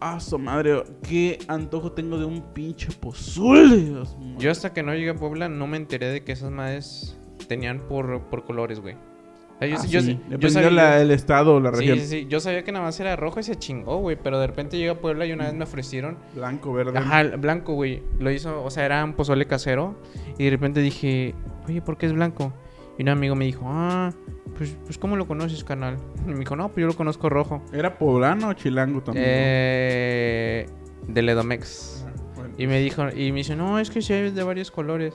ah, su madre, qué antojo tengo de un pinche pozole. Dios mío". Yo hasta que no llegué a Puebla no me enteré de que esas madres tenían por, por colores, güey. Sea, yo, Ah, yo- sí, yo dependiendo sabía- la- el estado o la sí, región. sí, sí. Yo sabía que nada más era rojo y se chingó, güey. Pero de repente llegué a Puebla y una vez me ofrecieron. Blanco, verde. Ajá, blanco, güey. Lo hizo, o sea, era un pozole casero. Y de repente dije, oye, ¿por qué es blanco? Y un amigo me dijo, ah, pues, pues ¿cómo lo conoces, canal? Y me dijo, no, pues yo lo conozco rojo. ¿Era poblano o chilango también? Eh, de Ledomex. Ah, bueno. Y me dijo, y me dice, no, es que sí hay de varios colores.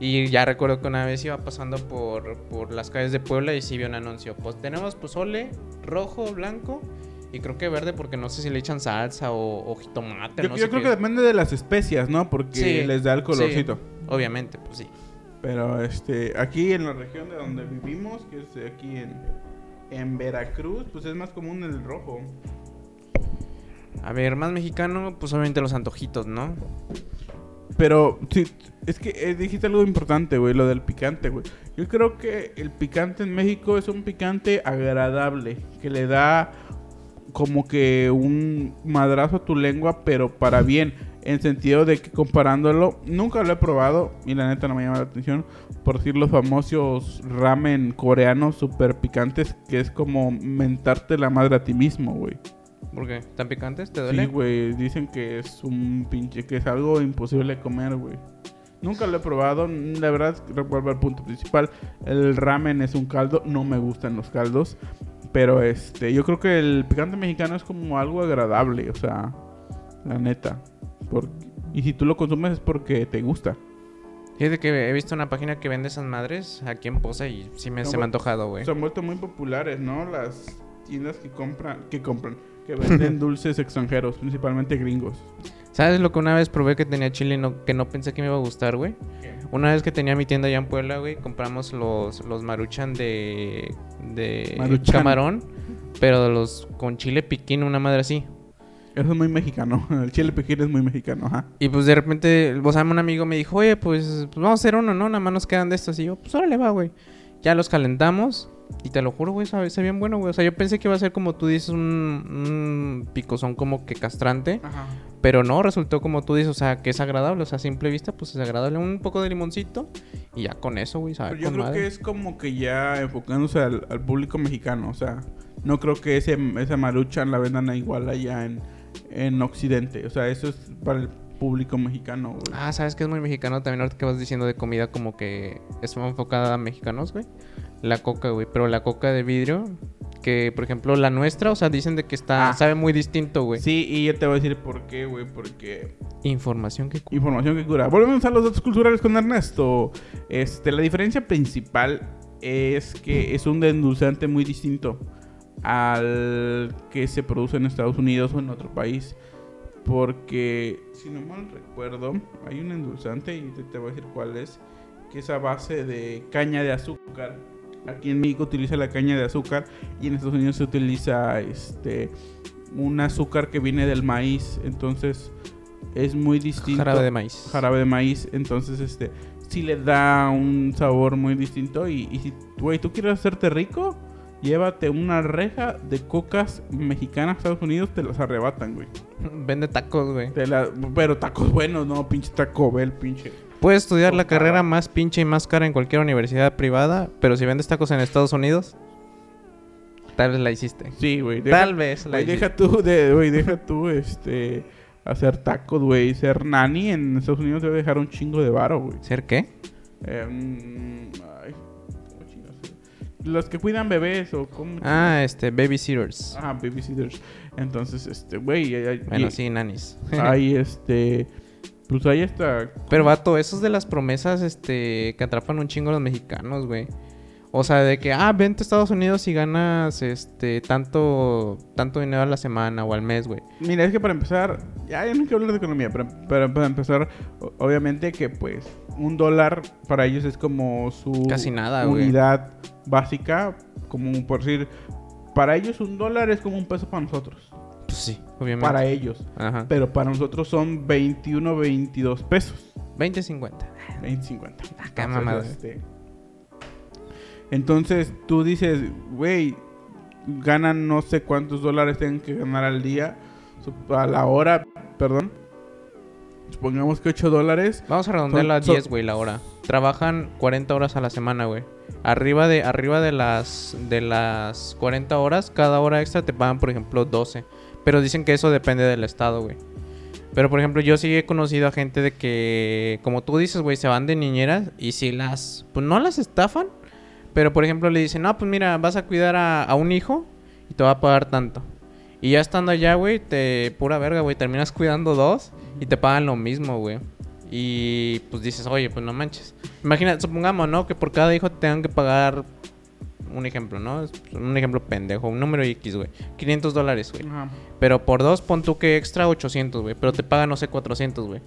Y ya recuerdo que una vez iba pasando por, por las calles de Puebla y sí vi un anuncio. Pues tenemos pozole rojo, blanco y creo que verde porque no sé si le echan salsa o, o jitomate. Yo, no yo sé creo qué. que depende de las especias, ¿no? Porque Sí, les da el sí. colorcito. Obviamente, pues sí. Pero este, aquí en la región de donde vivimos, que es aquí en, en Veracruz, pues es más común el rojo. A ver, más mexicano, pues obviamente los antojitos, ¿no? Pero sí, es que eh, dijiste algo importante, güey, lo del picante, güey. Yo creo que el picante en México es un picante agradable, que le da como que un madrazo a tu lengua, pero para bien. En sentido de que comparándolo, nunca lo he probado y la neta no me llama la atención. Por decir los famosos ramen coreanos super picantes, que es como mentarte la madre a ti mismo, güey. ¿Por qué? ¿Tan picantes? ¿Te duele? Sí, güey, dicen que es un pinche, que es algo imposible de comer, güey. Nunca lo he probado, la verdad, recuerdo al punto principal. El ramen es un caldo, no me gustan los caldos. Pero este, yo creo que el picante mexicano es como algo agradable, o sea, la neta. Y si tú lo consumes es porque te gusta. Fíjate que he visto una página que vende esas madres aquí en Poza y sí me, No, se me ha antojado, güey. Se han vuelto muy populares, ¿no? Las tiendas que compran, que compran, que venden dulces extranjeros, principalmente gringos. ¿Sabes lo que una vez probé que tenía chile no, que no pensé que me iba a gustar, güey? Una vez que tenía mi tienda allá en Puebla, güey, compramos los, los maruchan de, de Maruchan. camarón, pero los con chile piquín, una madre así. Eso es muy mexicano. *laughs* El chile piquín es muy mexicano, ajá. Y pues de repente, o sea, un amigo me dijo, oye, pues, pues vamos a hacer uno, ¿no? Nada más nos quedan de estos. Y yo, pues órale, va, güey. Ya los calentamos. Y te lo juro, güey, sabe bien bueno, güey. O sea, yo pensé que iba a ser como tú dices, un, un picozón como que castrante. Ajá. Pero no, resultó como tú dices, o sea, que es agradable. O sea, a simple vista, pues es agradable. Un poco de limoncito. Y ya con eso, güey, sabe Pero yo creo madre. que es como que ya enfocándose al, al público mexicano. O sea, no creo que ese, esa maruchan la vendan igual allá en, en Occidente. O sea, eso es para el público mexicano, güey. Ah, ¿sabes qué es muy mexicano? También ahorita que vas diciendo de comida como que es más enfocada a mexicanos, güey. La coca, güey. Pero la coca de vidrio, que por ejemplo la nuestra, o sea, dicen de que está, Ah. sabe muy distinto, güey. Sí, y yo te voy a decir por qué, güey. Porque Información que... cu- Información que cura. Volvemos a los datos culturales con Ernesto. Este, la diferencia principal es que es un endulzante muy distinto al que se produce en Estados Unidos o en otro país. Porque, si no mal recuerdo, hay un endulzante, y te, te voy a decir cuál es, que es a base de caña de azúcar. Aquí en México utiliza la caña de azúcar y en Estados Unidos se utiliza este un azúcar que viene del maíz. Entonces es muy distinto. Jarabe de maíz. Jarabe de maíz. Entonces, este, sí le da un sabor muy distinto. Y, y si, güey, tú quieres hacerte rico, llévate una reja de cocas mexicanas a Estados Unidos, te las arrebatan, güey. Vende tacos, güey. Te la- pero tacos buenos, no, pinche taco Bell, pinche. Puedes estudiar la carrera más pinche y más cara en cualquier universidad privada, pero si vendes tacos en Estados Unidos, tal vez la hiciste. Sí, güey. Tal vez la hiciste. deja tú, de, güey, deja tú, este, hacer tacos, güey. Ser nani en Estados Unidos debe dejar un chingo de varo, güey. ¿Ser qué? Eh. Los que cuidan bebés o cómo. Ah, este, babysitters. Ah, babysitters. Entonces, este, güey. Bueno, y- sí, nanis. Hay *laughs* este. Pues ahí está. Pero vato, eso es de las promesas este que atrapan un chingo a los mexicanos, güey. O sea, de que, ah, vente a Estados Unidos y ganas este tanto tanto dinero a la semana o al mes, güey. Mira, es que para empezar, ya, ya no quiero hablar de economía, pero, para empezar, obviamente que pues un dólar para ellos es como su Casi nada, güey. Básica, como por decir, para ellos un dólar es como un peso para nosotros, Pues sí, obviamente. para ellos, Ajá. pero para nosotros son 21, 22 pesos, 20, 50. 20, 50. Ah, qué Entonces, mamada. este, entonces tú dices, güey, ganan no sé cuántos dólares tienen que ganar al día, a la hora, perdón. Supongamos que 8 dólares. Vamos a redondearlo a Son- son- 10, güey, la hora. Trabajan 40 horas a la semana, güey. Arriba de arriba de las de las 40 horas, cada hora extra te pagan, por ejemplo, 12. Pero dicen que eso depende del estado, güey. Pero por ejemplo, yo sí he conocido a gente de que como tú dices, güey, se van de niñeras y si las pues no las estafan, pero por ejemplo le dicen, "No, pues mira, vas a cuidar a, a un hijo y te va a pagar tanto." Y ya estando allá, güey, te pura verga, güey, terminas cuidando dos y te pagan lo mismo, güey. Y pues dices, oye, pues no manches. Imagina, supongamos, ¿no? Que por cada hijo te tengan que pagar un ejemplo, ¿no? Un ejemplo pendejo, un número X, güey. 500 dólares, güey. Pero por dos, pon tú que extra 800, güey. Pero te pagan, no sé, 400, güey.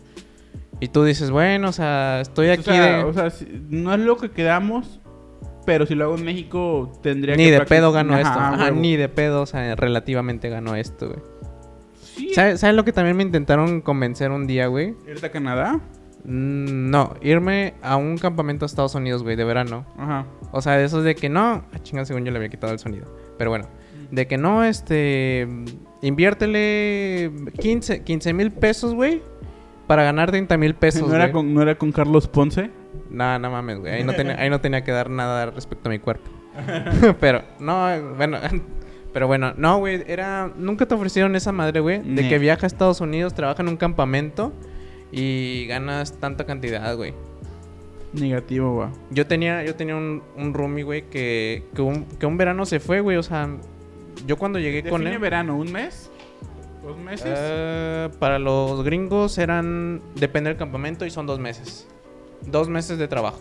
Y tú dices, bueno, o sea, estoy O aquí sea, de... o sea, no es lo que quedamos, pero si lo hago en México tendría ni que... de practic- pedo gano Ajá, esto. Ajá, ni de pedo, o sea, relativamente gano esto, güey. Sí. ¿Sabes ¿sabes lo que también me intentaron convencer un día, güey? ¿Irte a Canadá? Mm, No, irme a un campamento a Estados Unidos, güey, de verano. Ajá. O sea, de esos de que no. Ah, chinga, según yo le había quitado el sonido. Pero bueno. De que no, este. Inviértele 15 mil pesos, güey. Para ganar 30 mil pesos. ¿No, era güey. con, ¿No era con Carlos Ponce? No, no mames, güey. Ahí no, tenía, ahí no tenía que dar nada respecto a mi cuerpo. *laughs* *laughs* pero, no, bueno. *laughs* Pero bueno, no, güey. Era. Nunca te ofrecieron esa madre, güey. De que viaja a Estados Unidos, trabaja en un campamento. Y ganas tanta cantidad, güey. Negativo, va. Yo tenía, yo tenía un, un roomie, güey, que, que, un, que un verano se fue, güey. O sea, yo cuando llegué con Define él. verano, ¿un mes? ¿Dos meses? eh, para los gringos eran. Depende del campamento y son dos meses. Dos meses de trabajo.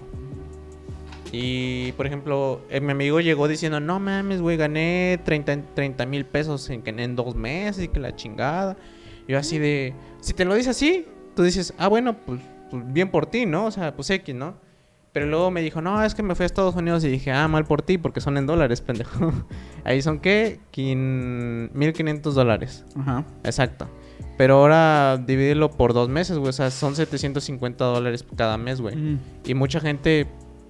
Y, por ejemplo, eh, mi amigo llegó diciendo: No mames, güey, gané 30 mil pesos en, en dos meses y que la chingada. Yo, así de. Si te lo dice así, tú dices: Ah, bueno, pues, pues bien por ti, ¿no? O sea, pues X, ¿no? Pero luego me dijo, no, es que me fui a Estados Unidos y dije, ah, mal por ti, porque son en dólares, *laughs* pendejo. Ahí son, ¿qué? Quin... 1500 dólares. Ajá. Exacto. Pero ahora divídelo por dos meses, güey. O sea, son 750 dólares cada mes, güey. Mm. Y mucha gente,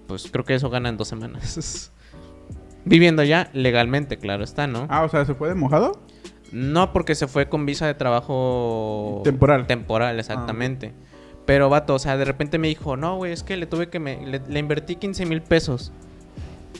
pues creo que eso gana en dos semanas. *laughs* Viviendo ya legalmente, claro está, ¿no? Ah, o sea, ¿se fue de mojado? No porque se fue con visa de trabajo... Temporal. Temporal, exactamente. Pero, vato, o sea, de repente me dijo, no, güey, es que le tuve que... Me... Le, le invertí 15 mil pesos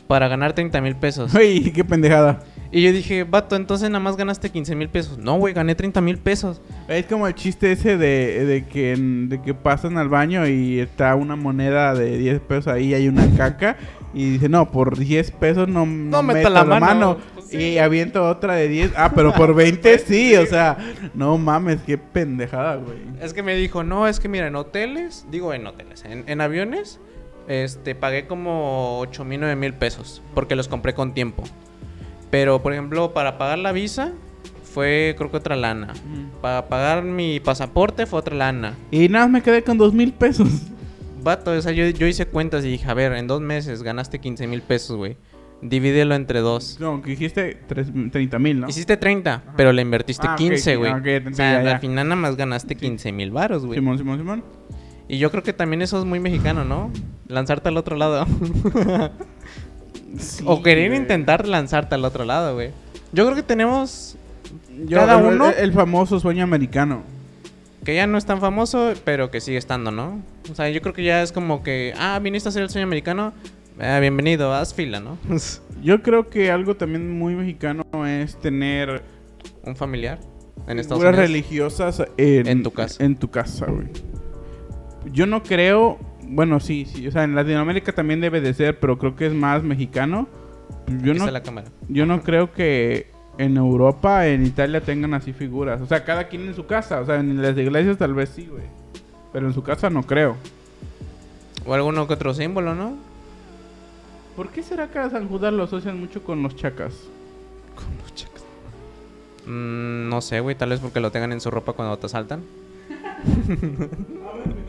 para ganar 30 mil pesos. *laughs* ¡Ay, qué pendejada! Y yo dije, vato, entonces nada más ganaste 15 mil pesos. No, güey, gané 30 mil pesos. Es como el chiste ese de, de que, de que pasan al baño y está una moneda de 10 pesos ahí y hay una *laughs* caca. Y dice, no, por 10 pesos no, no meta meto la la, mano". mano. Pues sí. Y aviento otra de 10. Ah, pero por 20 *laughs* sí, o sea, no mames, qué pendejada, güey. Es que me dijo, no, es que mira, en hoteles, digo en hoteles, en, en aviones, este, pagué como 8 mil, 9 mil pesos, porque los compré con tiempo. Pero, por ejemplo, para pagar la visa, fue creo que otra lana. Para pagar mi pasaporte fue otra lana. Y nada, me quedé con 2 mil pesos. Vato, o sea, yo, yo hice cuentas y dije, a ver, en dos meses ganaste 15 mil pesos, güey. Divídelo entre dos. No, que tres- 30 mil, ¿no? Hiciste 30, pero le invertiste Ah, ok, 15, sí, güey. o sea, al final nada más ganaste 15 mil varos, güey. Simón, Simón, Simón. Y yo creo que también eso es muy mexicano, ¿no? Lanzarte al otro lado. *laughs* Sí, o querer güey. intentar lanzarte al otro lado, güey. Yo creo que tenemos Yo- cada el- uno- El, el famoso sueño americano. que ya no es tan famoso, pero que sigue estando, ¿no? O sea, yo creo que ya es como que, ah, viniste a hacer el sueño americano, Ah, bienvenido, haz fila, ¿no? *laughs* Yo creo que algo también muy mexicano es tener Un familiar. en Estados Unidos. religiosas en, En tu casa. En tu casa, güey. Yo no creo, bueno, sí, sí, o sea, en Latinoamérica también debe de ser, pero creo que es más mexicano. Yo no, está la cámara. yo no creo que en Europa, en Italia tengan así figuras. O sea, cada quien en su casa, o sea, en las iglesias tal vez sí, güey. Pero en su casa no creo. O alguno que otro símbolo, ¿no? ¿Por qué será que a San Judas lo asocian mucho con los chacas? Con los chacas. Mm, no sé, güey. Tal vez porque lo tengan en su ropa cuando te asaltan. *laughs* *laughs*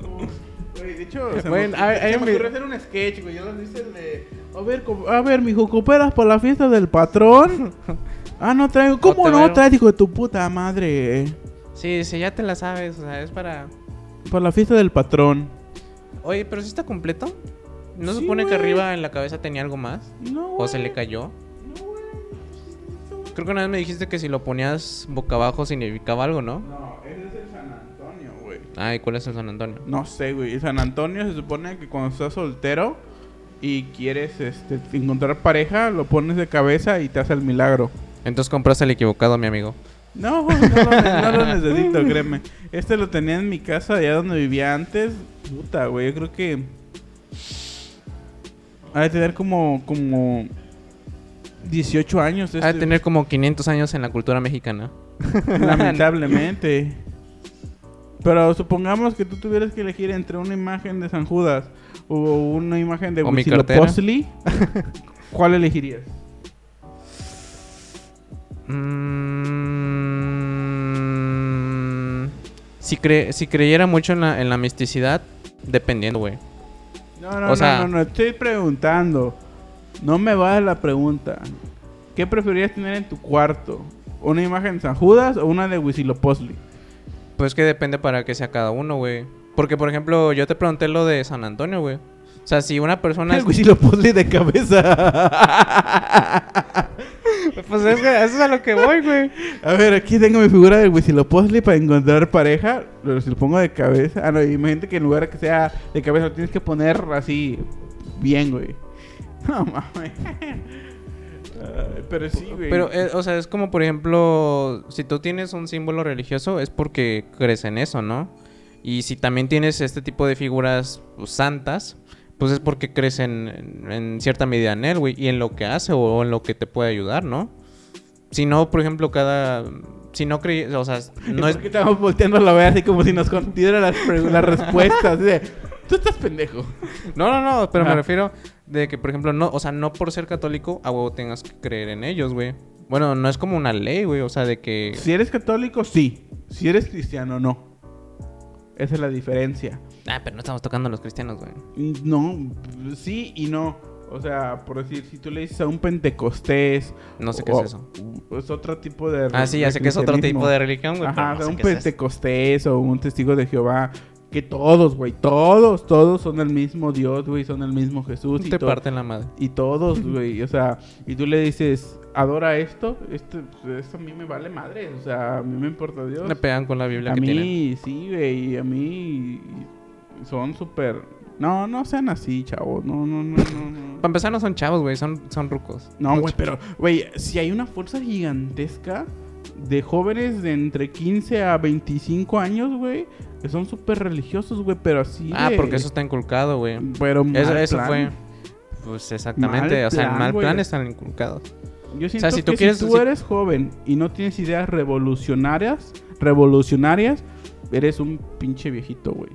Hecho, se Bueno, me, a ver, se me ocurrió hacer un sketch, güey. Yo lo hice el de. A ver, a ver, mijo, ¿cooperas por la fiesta del patrón? *laughs* ah, no traigo. ¿Cómo no veo. traes, hijo de tu puta madre? Sí, sí, ya te la sabes. O sea, es para. Por la fiesta del patrón. Oye, pero si está completo. ¿No se Sí, supone que güey. arriba en la cabeza tenía algo más? No. ¿O se güey. le cayó? No, güey. Creo que una vez me dijiste que si lo ponías boca abajo significaba algo, ¿no? No, es Ay, ¿cuál es el San Antonio? No sé, güey. San Antonio se supone que cuando estás soltero y quieres este, encontrar pareja, lo pones de cabeza y te hace el milagro. Entonces compraste el equivocado, mi amigo. No, no lo, no lo necesito, *laughs* créeme. Este lo tenía en mi casa, allá donde vivía antes. Puta, güey, yo creo que... Ha de tener como, como 18 años. Ha de Este, tener como 500 años en la cultura mexicana. *laughs* Lamentablemente. *laughs* Pero supongamos que tú tuvieras que elegir entre una imagen de San Judas o una imagen de. Huitzilopochtli, *laughs* ¿cuál elegirías? Mm, si, cre- si creyera mucho en la, en la misticidad, dependiendo, güey. No, no, O no, sea- no, no, estoy preguntando. No me va la pregunta. ¿Qué preferirías tener en tu cuarto? ¿Una imagen de San Judas o una de Huitzilopochtli? Pues que depende para qué sea cada uno, güey. Porque, por ejemplo, yo te pregunté lo de San Antonio, güey. O sea, si una persona... *laughs* El Huitzilopochtli de cabeza. *laughs* pues es eso es a lo que voy, güey. A ver, aquí tengo mi figura de Huitzilopochtli para encontrar pareja. Pero si lo pongo de cabeza. Ah, no, imagínate que en lugar de que sea de cabeza, lo tienes que poner así. Bien, güey. *laughs* No mames. Ay, pero sí, güey. Pero, eh, o sea, es como, por ejemplo, si tú tienes un símbolo religioso, es porque crees en eso, ¿no? Y si también tienes este tipo de figuras pues, santas, pues es porque crees en, en- cierta medida en él, güey, y en lo que hace o en lo que te puede ayudar, ¿no? Si no, por ejemplo, cada... Si no crees, o sea, *laughs* no es... que estamos volteando la vea así como si nos contiera las, las respuestas. de, Tú estás pendejo. No, no, no, pero me Ajá. refiero de que, por ejemplo, no, o sea, no por ser católico, a huevo tengas que creer en ellos, güey. Bueno, no es como una ley, güey, o sea, de que... Si eres católico, sí. Si eres cristiano, no. Esa es la diferencia. Ah, pero no estamos tocando a los cristianos, güey. No, sí y no. O sea, por decir, si tú le dices a un pentecostés. No sé qué o- es eso. Es otro tipo de. Ah, sí, ya sé que es otro tipo de religión, güey. Ajá, no sé un es pentecostés o un testigo de Jehová. Que todos, güey, todos, todos son el mismo Dios, güey, son el mismo Jesús. y Te to- parten la madre. Y todos, *laughs* güey, o sea, y tú le dices, adora esto, esto, esto a mí me vale madre, o sea, a mí me importa Dios. Le pegan con la Biblia A que tienen. mí, sí, güey, a mí son súper... No, no sean así, chavos, no, no, no, no. no. Para empezar, no son chavos, güey, son, son rucos. No, güey, pero, güey, si hay una fuerza gigantesca de jóvenes de entre 15 a 25 años, güey, que son súper religiosos, güey, pero así Ah, de- porque eso está inculcado, güey. Pero Eso, mal eso plan. fue. Pues exactamente, Mal o sea, en mal plan están inculcados. Yo siento si tú que quieres si tú eres joven y no tienes ideas revolucionarias, revolucionarias, eres un pinche viejito, güey.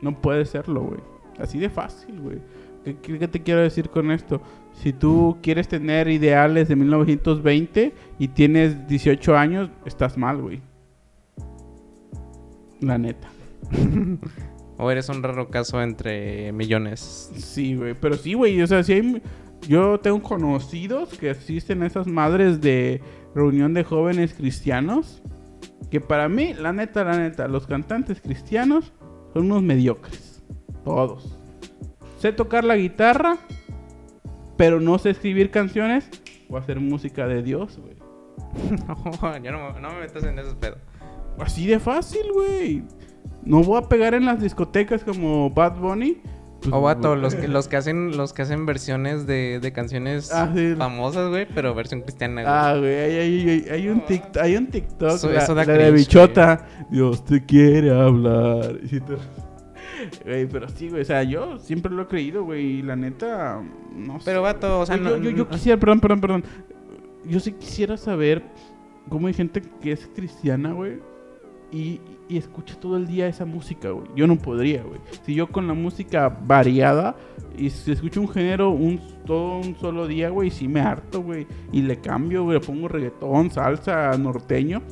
No puedes serlo, güey. Así de fácil, güey. ¿Qué, qué- qué te quiero decir con esto? Si tú quieres tener ideales de 1920 y tienes 18 años, estás mal, güey. La neta. *laughs* O eres un raro caso entre millones. Sí, güey. Pero sí, güey. O sea, si hay... Yo tengo conocidos que asisten a esas madres de reunión de jóvenes cristianos. Que para mí, la neta, la neta, los cantantes cristianos son unos mediocres. Todos. Sé tocar la guitarra, pero no sé escribir canciones o hacer música de Dios, güey. *laughs* no, yo no, no me metas en esos pedos. Así de fácil, güey. No voy a pegar en las discotecas como Bad Bunny, Pues, O vato, los que, los que hacen, los que hacen versiones de, de canciones Ah, sí. famosas, güey, pero versión cristiana, güey. Ah, güey, hay, hay- hay- hay un tic- hay un TikTok, Eso- la, eso da la de cringe, bichota. Dios te quiere hablar. Y si te- Güey, pero sí, güey, o sea, yo siempre lo he creído, güey, y la neta, no sé. Pero, vato, o sea, yo, no- yo, yo quisiera, perdón, perdón, perdón. Yo sí quisiera saber cómo hay gente que es cristiana, güey, y, y escucha todo el día esa música, güey. Yo no podría, güey. Si yo con la música variada y si escucho un género un, todo un solo día, güey, sí me harto, güey. Y le cambio, güey, le pongo reggaetón, salsa, norteño.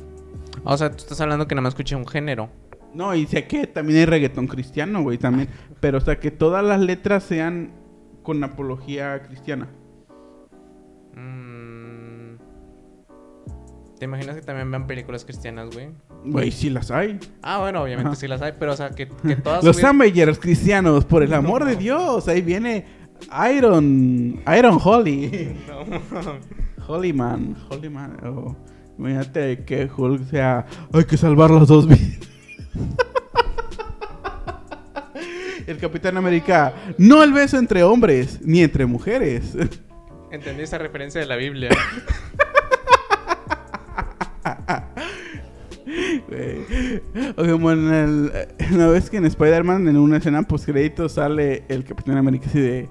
O sea, tú estás hablando que nada más escuché un género. No, y sé que también hay reggaetón cristiano, güey, también. Pero, o sea, que todas las letras sean con apología cristiana. Mm. ¿Te imaginas que también vean películas cristianas, güey? Güey, sí las hay. Ah, bueno, obviamente Ajá. sí las hay, pero o sea, que, que todas Los Avengers cristianos, por el amor de Dios, ahí viene Iron, Iron Holly. *laughs* Holy Man, Holy Man. oh, imagínate que Hulk sea, hay que salvar las dos vidas. El Capitán América, no el beso entre hombres ni entre mujeres. Entendí esa referencia de la Biblia. Güey. O como en el, una vez que en Spider-Man en una escena post créditos sale el Capitán América así de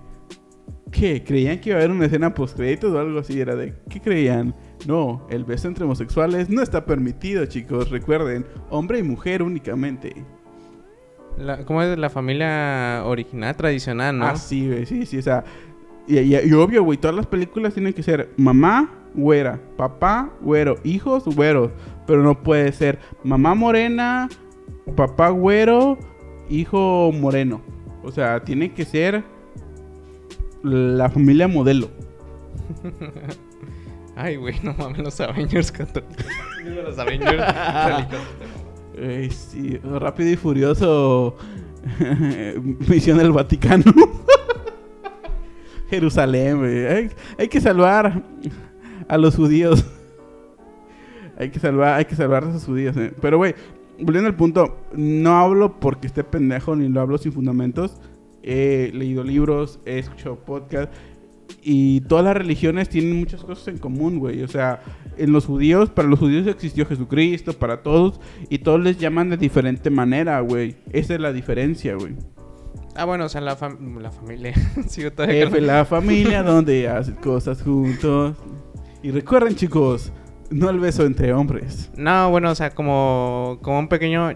¿Qué? ¿Creían que iba a haber una escena post créditos o algo así? Era de ¿qué creían? No, el beso entre homosexuales no está permitido, chicos. Recuerden, hombre y mujer únicamente. La- ¿Cómo es la familia original, tradicional, no? Ah, sí, güey, sí, sí, o sea, y, y- y obvio, güey, todas las películas tienen que ser mamá, güera, papá, güero, hijos, güeros, pero no puede ser mamá morena, papá güero, hijo moreno. O sea, tiene que ser la familia modelo. *laughs* Ay, güey, no mames, los Avengers *laughs* católicos. *laughs* Los Avengers sí, rápido y furioso. Misión del Vaticano. Jerusalén, güey. Hay, hay que salvar a los judíos. hay que salvar, hay que salvar a esos judíos. eh. Pero, güey, volviendo al punto, no hablo porque esté pendejo ni lo hablo sin fundamentos. He leído libros, he escuchado podcasts. Y todas las religiones tienen muchas cosas en común, güey. O sea, en los judíos, para los judíos existió Jesucristo, para todos. Y todos les llaman de diferente manera, güey. Esa es la diferencia, güey. Ah, bueno, o sea, la, fam- la familia. *laughs* Todavía F, la *laughs* familia donde hacen cosas juntos. Y recuerden, chicos, no el beso entre hombres. No, bueno, o sea, como, como un pequeño.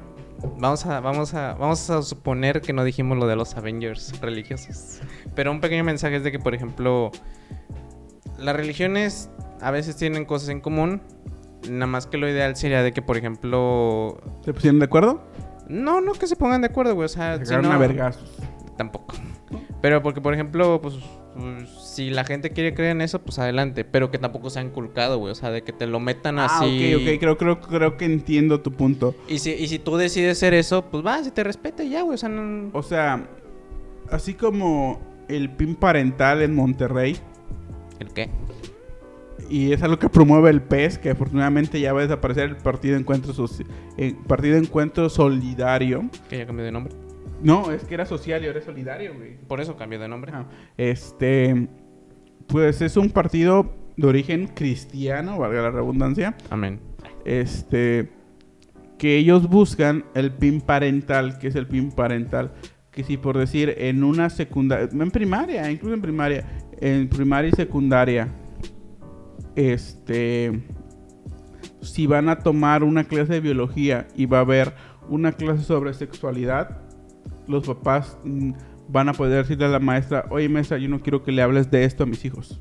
Vamos a, vamos a, vamos a suponer que no dijimos lo de los Avengers religiosos. Pero un pequeño mensaje es de que, por ejemplo, las religiones a veces tienen cosas en común. Nada más que lo ideal sería de que, por ejemplo, ¿Se pusieron de acuerdo? no, no que se pongan de acuerdo, güey. O sea, Se si agarraron no- a vergazos. Tampoco. Pero porque, por ejemplo, pues, pues, si la gente quiere creer en eso, pues adelante. Pero que tampoco sea inculcado, güey. O sea, de que te lo metan Ah, así. ok, ok. Creo, creo, creo que entiendo tu punto. Y si, y si tú decides ser eso, pues va, si te respeta y ya, güey. O sea, no... O sea, así como el PIN parental en Monterrey. ¿El qué? Y es algo que promueve el PES, que afortunadamente ya va a desaparecer el Partido Encuentro, Soci- eh, Partido Encuentro Solidario. Que ya cambió de nombre. No, es que era social y ahora es solidario, güey. Por eso cambió de nombre. Ajá. Este, pues es un partido de origen cristiano, valga la redundancia. Amén. Este, que ellos buscan el PIN parental, que es el PIN parental. Que si por decir en una secundaria, en primaria, incluso en primaria, en primaria y secundaria, este, si van a tomar una clase de biología y va a haber una clase sobre sexualidad, los papás mm, van a poder decirle a la maestra, oye maestra, yo no quiero que le hables de esto a mis hijos.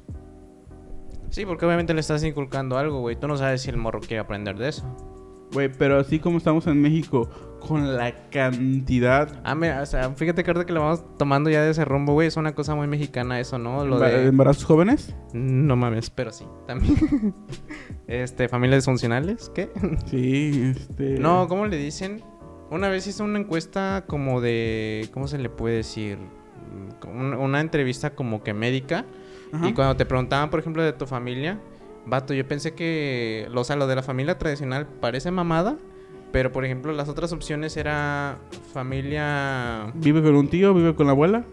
Sí, porque obviamente le estás inculcando algo, güey. Tú no sabes si el morro quiere aprender de eso. Güey, pero así como estamos en México, con la cantidad Ah, mira, o sea, fíjate que ahorita que lo vamos tomando ya de ese rumbo, güey, es una cosa muy mexicana eso, ¿no? Lo de... embarazos jóvenes, No mames, pero sí, también. *laughs* este, familias disfuncionales, ¿qué? sí, este... No, ¿cómo le dicen? Una vez hice una encuesta como de. ¿Cómo se le puede decir? Mm, Una, entrevista como que médica. Ajá. Y cuando te preguntaban, por ejemplo, de tu familia, vato, yo pensé que. O sea, lo de la familia tradicional parece mamada. Pero, por ejemplo, las otras opciones era familia. ¿Vive con un tío? ¿Vive con la abuela?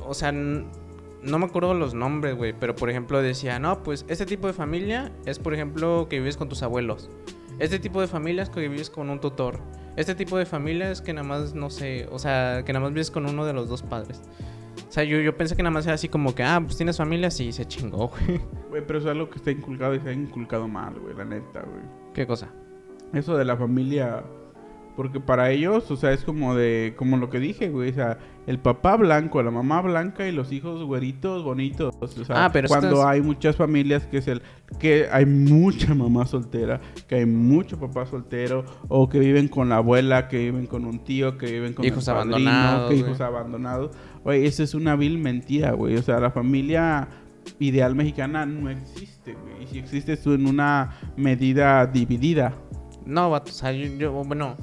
o sea, no me acuerdo los nombres, güey, pero por ejemplo decía, no, pues este tipo de familia es, por ejemplo, que vives con tus abuelos. Este tipo de familia es que vives con un tutor. Este tipo de familia es que nada más, no sé, o sea, que nada más vives con uno de los dos padres. O sea, yo, yo pensé que nada más era así como que, ah, pues tienes familia, sí, se chingó, güey. Güey, pero eso es algo que está inculcado y se ha inculcado mal, güey, la neta, güey. ¿Qué cosa? Eso de la familia. Porque para ellos, o sea, es como de. Como lo que dije, güey. O sea, el papá blanco, la mamá blanca y los hijos güeritos, bonitos. O sea, Ah, pero cuando es- hay muchas familias que es el. Que hay mucha mamá soltera, que hay mucho papá soltero, o que viven con la abuela, que viven con un tío, que viven con Hijos el padrino, abandonados, que güey. hijos abandonados. Güey, eso es una vil mentira, güey. O sea, la familia ideal mexicana no existe, güey. Y si existe es en una medida dividida. No, vato, o sea, yo, yo- bueno,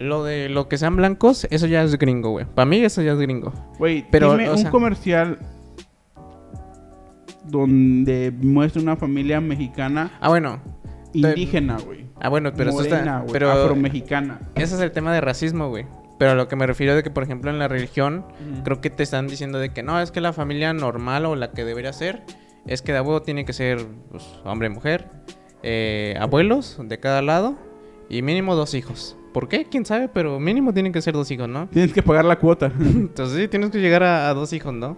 lo de lo que sean blancos, eso ya es gringo, güey. Para mí eso ya es gringo. Güey, Pero, dime o un comercial donde muestra una familia mexicana Ah, bueno. indígena, güey. Ah, bueno, pero eso está... güey, Pero afromexicana. ese es el tema de racismo, güey. Pero a lo que me refiero de que, por ejemplo, en la religión, creo que te están diciendo de que no, es que la familia normal o la que debería ser, es que de abuelo tiene que ser pues, hombre y mujer, eh, abuelos de cada lado y mínimo dos hijos. ¿Por qué? ¿Quién sabe? Pero mínimo tienen que ser dos hijos, ¿no? Tienes que pagar la cuota. *laughs* Entonces sí, tienes que llegar a, a dos hijos, ¿no?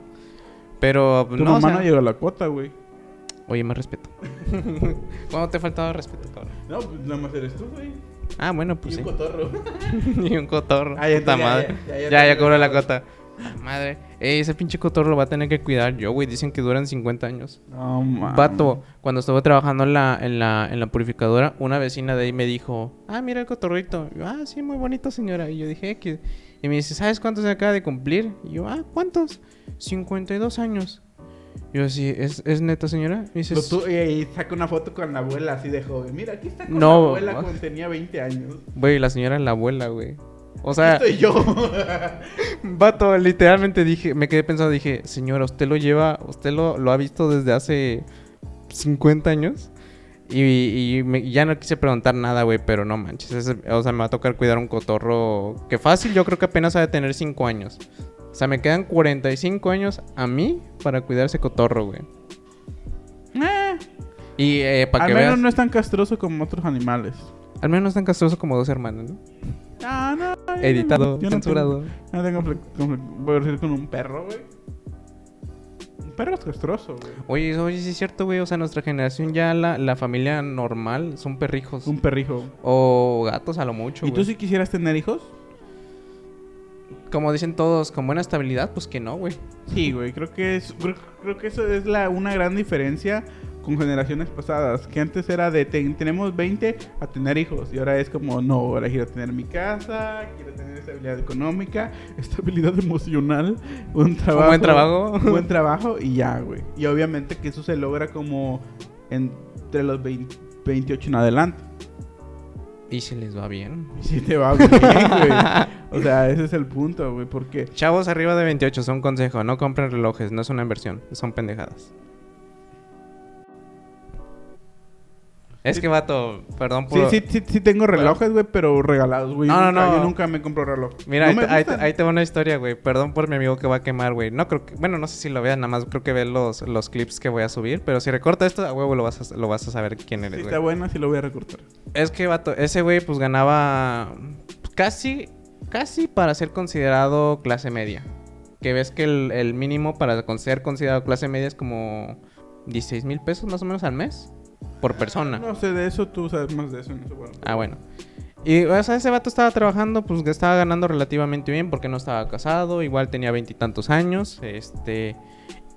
Pero tu no, o mamá sea- no llegó a la cuota, güey. Oye, más respeto. *laughs* ¿Cuándo te ha faltado respeto, cabrón? No, pues nada más eres tú, güey. Ah, bueno, pues y sí. un cotorro. *laughs* y un cotorro. Ah, ya, puta ya, madre. ya, ya, Ya, ya ya, cobró la cota. Madre. Ey, ese pinche cotorro lo va a tener que cuidar yo, güey. Dicen que duran 50 años. No, mames. Vato, cuando estuve trabajando en la, en, la, en la purificadora, una vecina de ahí me dijo, ah, mira el cotorrito. Y yo, ah, sí, muy bonito, señora. Y yo dije, X. Y me dice, ¿sabes cuántos se acaba de cumplir? Y yo, ah, ¿cuántos? 52 años. Yo así, ¿es, ¿es neta, señora? Y dice, Lo tú- y, y saca una foto con la abuela así de joven. Mira, aquí está con No, la abuela *laughs* cuando tenía 20 años. güey, la señora es la abuela, güey. O sea, Estoy yo. *laughs* Vato, literalmente dije, me quedé pensando, dije, señora, usted lo lleva, usted lo, lo ha visto desde hace 50 años. Y, y me- ya no quise preguntar nada, güey, pero no manches. o sea, me va a tocar cuidar un cotorro que fácil, yo creo que apenas ha de tener 5 años. O sea, me quedan 45 años a mí para cuidar ese cotorro, güey. Eh, Y eh, para al que menos veas, no es tan castroso como otros animales. al menos no es tan castroso como dos hermanos, ¿no? Ah, no. yo Editado, yo no censurado. tengo- No tengo conflic- conflic- Voy a decir con un perro, güey. Un perro es castroso, güey. Oye, oye, sí es cierto, güey. O sea, nuestra generación ya la, la familia normal son perrijos. Un perrijo. O gatos a lo mucho. ¿Y tú si quisieras tener hijos? Como dicen todos, con buena estabilidad, pues que no, güey. Sí, güey. Creo que es, creo, creo que eso es la, una gran diferencia con generaciones pasadas. Que antes era de ten- tenemos 20 a tener hijos. Y ahora es como, no, ahora quiero tener mi casa, quiero tener estabilidad económica, *laughs* estabilidad emocional, un trabajo. buen trabajo. Un buen *laughs* trabajo y ya, güey. Y obviamente que eso se logra como entre los 20 28 en adelante. Y si les va bien. *laughs* Y si te va bien, güey. O sea, ese es el punto, güey. Porque Chavos arriba de 28, son consejo. No compren relojes, no es una inversión. Son pendejadas. Es que, vato, perdón por... Sí, sí, sí, sí tengo relojes, güey, pero regalados, güey. No, no, Nunca- no. Yo nunca me compro reloj. Mira, No ahí, te, ahí va una historia, güey. Perdón por mi amigo que va a quemar, güey. No creo que... Bueno, no sé si lo veas, nada más creo que ve los, los clips que voy a subir. Pero si recorta esto, a huevo lo vas a, lo vas a saber quién eres, está güey. buena, sí lo voy a recortar. Es que, vato, ese güey pues ganaba casi, casi para ser considerado clase media. Que ves que el, el mínimo para ser considerado clase media es como 16 mil pesos más o menos al mes por persona. No sé de eso, tú sabes más de eso. No sé, bueno. Ah, bueno. Y, o sea, ese vato estaba trabajando, pues que estaba ganando relativamente bien porque no estaba casado, igual tenía veintitantos años, este...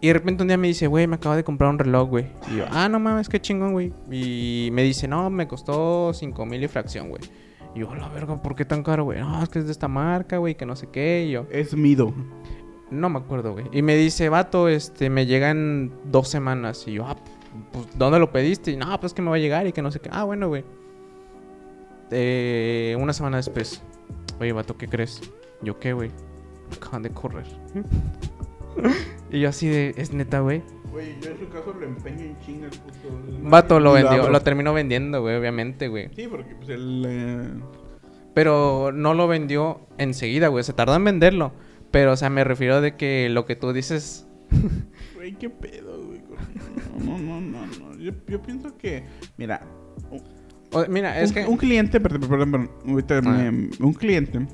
Y de repente un día me dice, güey, me acabo de comprar un reloj, güey. Y yo, ah, no mames, qué chingón, güey. Y me dice, no, me costó cinco mil y fracción, güey. Y yo, la verga, ¿por qué tan caro, güey? No, es que es de esta marca, güey, que no sé qué. Y yo, Es Mido. no me acuerdo, güey. Y me dice, vato, este, me llega en dos semanas. Y yo, ah, pues, ¿dónde lo pediste? Y no, pues que me va a llegar y que no sé qué. Ah, bueno, güey. Eh, una semana después. Oye, vato, ¿qué crees? Yo, ¿qué, güey? Acaban de correr. *laughs* y yo así de, es neta, güey. Güey, yo en su caso lo empeño en chinga el puto. Vato lo vendió, lo terminó vendiendo, güey, obviamente, güey. Sí, porque pues el. eh, Pero no lo vendió enseguida, güey. Se tardó en venderlo. Pero, o sea, me refiero de que lo que tú dices... *laughs* Güey, qué pedo. No, no, no, no. Yo, yo pienso que, mira, O- mira, es un, que... un cliente, perdón, perdón, perdón, ahorita Ah. me- un cliente,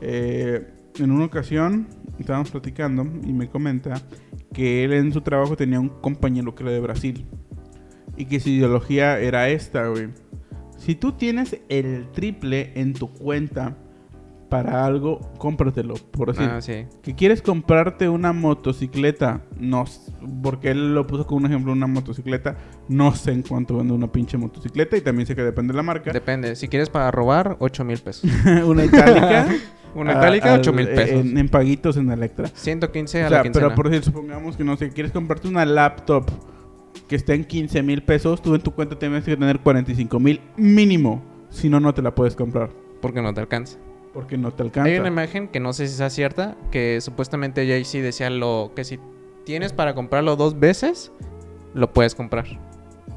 eh, en una ocasión estábamos platicando y me comenta que él en su trabajo tenía un compañero que era de Brasil y que su ideología era esta, güey. Si tú tienes el triple en tu cuenta para algo, cómpratelo. Por decir, Ah, sí. que quieres comprarte una motocicleta, no, porque él lo puso como un ejemplo, una motocicleta, no sé en cuánto vende una pinche motocicleta y también sé que depende de la marca. Depende. Si quieres para robar, 8 mil pesos. *laughs* una itálica. *laughs* Una itálica, al- 8 mil pesos. En, en paguitos en Electra. 115 a O la quincena. pero por decir, supongamos que no sé, quieres comprarte una laptop que está en 15 mil pesos, tú en tu cuenta tienes que tener 45 mil mínimo. Si no, no te la puedes comprar. Porque no te alcanza. Porque no te alcanza. Hay una imagen que no sé si sea cierta, que supuestamente Jay-Z decía lo que si tienes para comprarlo dos veces, lo puedes comprar.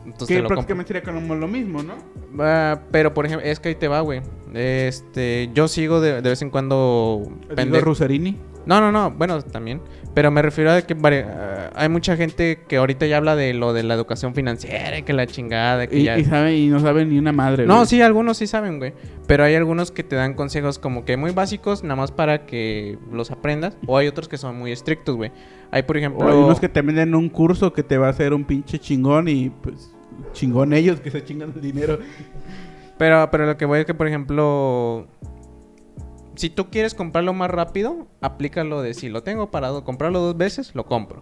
Entonces que prácticamente sería como lo mismo, ¿no? Ah, pero por ejemplo, es que ahí te va, güey. Este, yo sigo de, de vez en cuando pende- Rusarini. No, no, no, bueno, también. Pero me refiero a que ah, hay mucha gente que ahorita ya habla de lo de la educación financiera y que la chingada, que Y, ya... y sabe, y no saben ni una madre. No, güey. sí, algunos sí saben, güey. Pero hay algunos que te dan consejos como que muy básicos, nada más para que los aprendas. O hay otros que son muy estrictos, güey. Hay, por ejemplo... O hay unos que te venden un curso que te va a hacer un pinche chingón y pues chingón ellos que se chingan el dinero. Pero, pero lo que voy es que, por ejemplo... Si tú quieres comprarlo más rápido, aplícalo de si lo tengo parado, comprarlo dos veces, lo compro.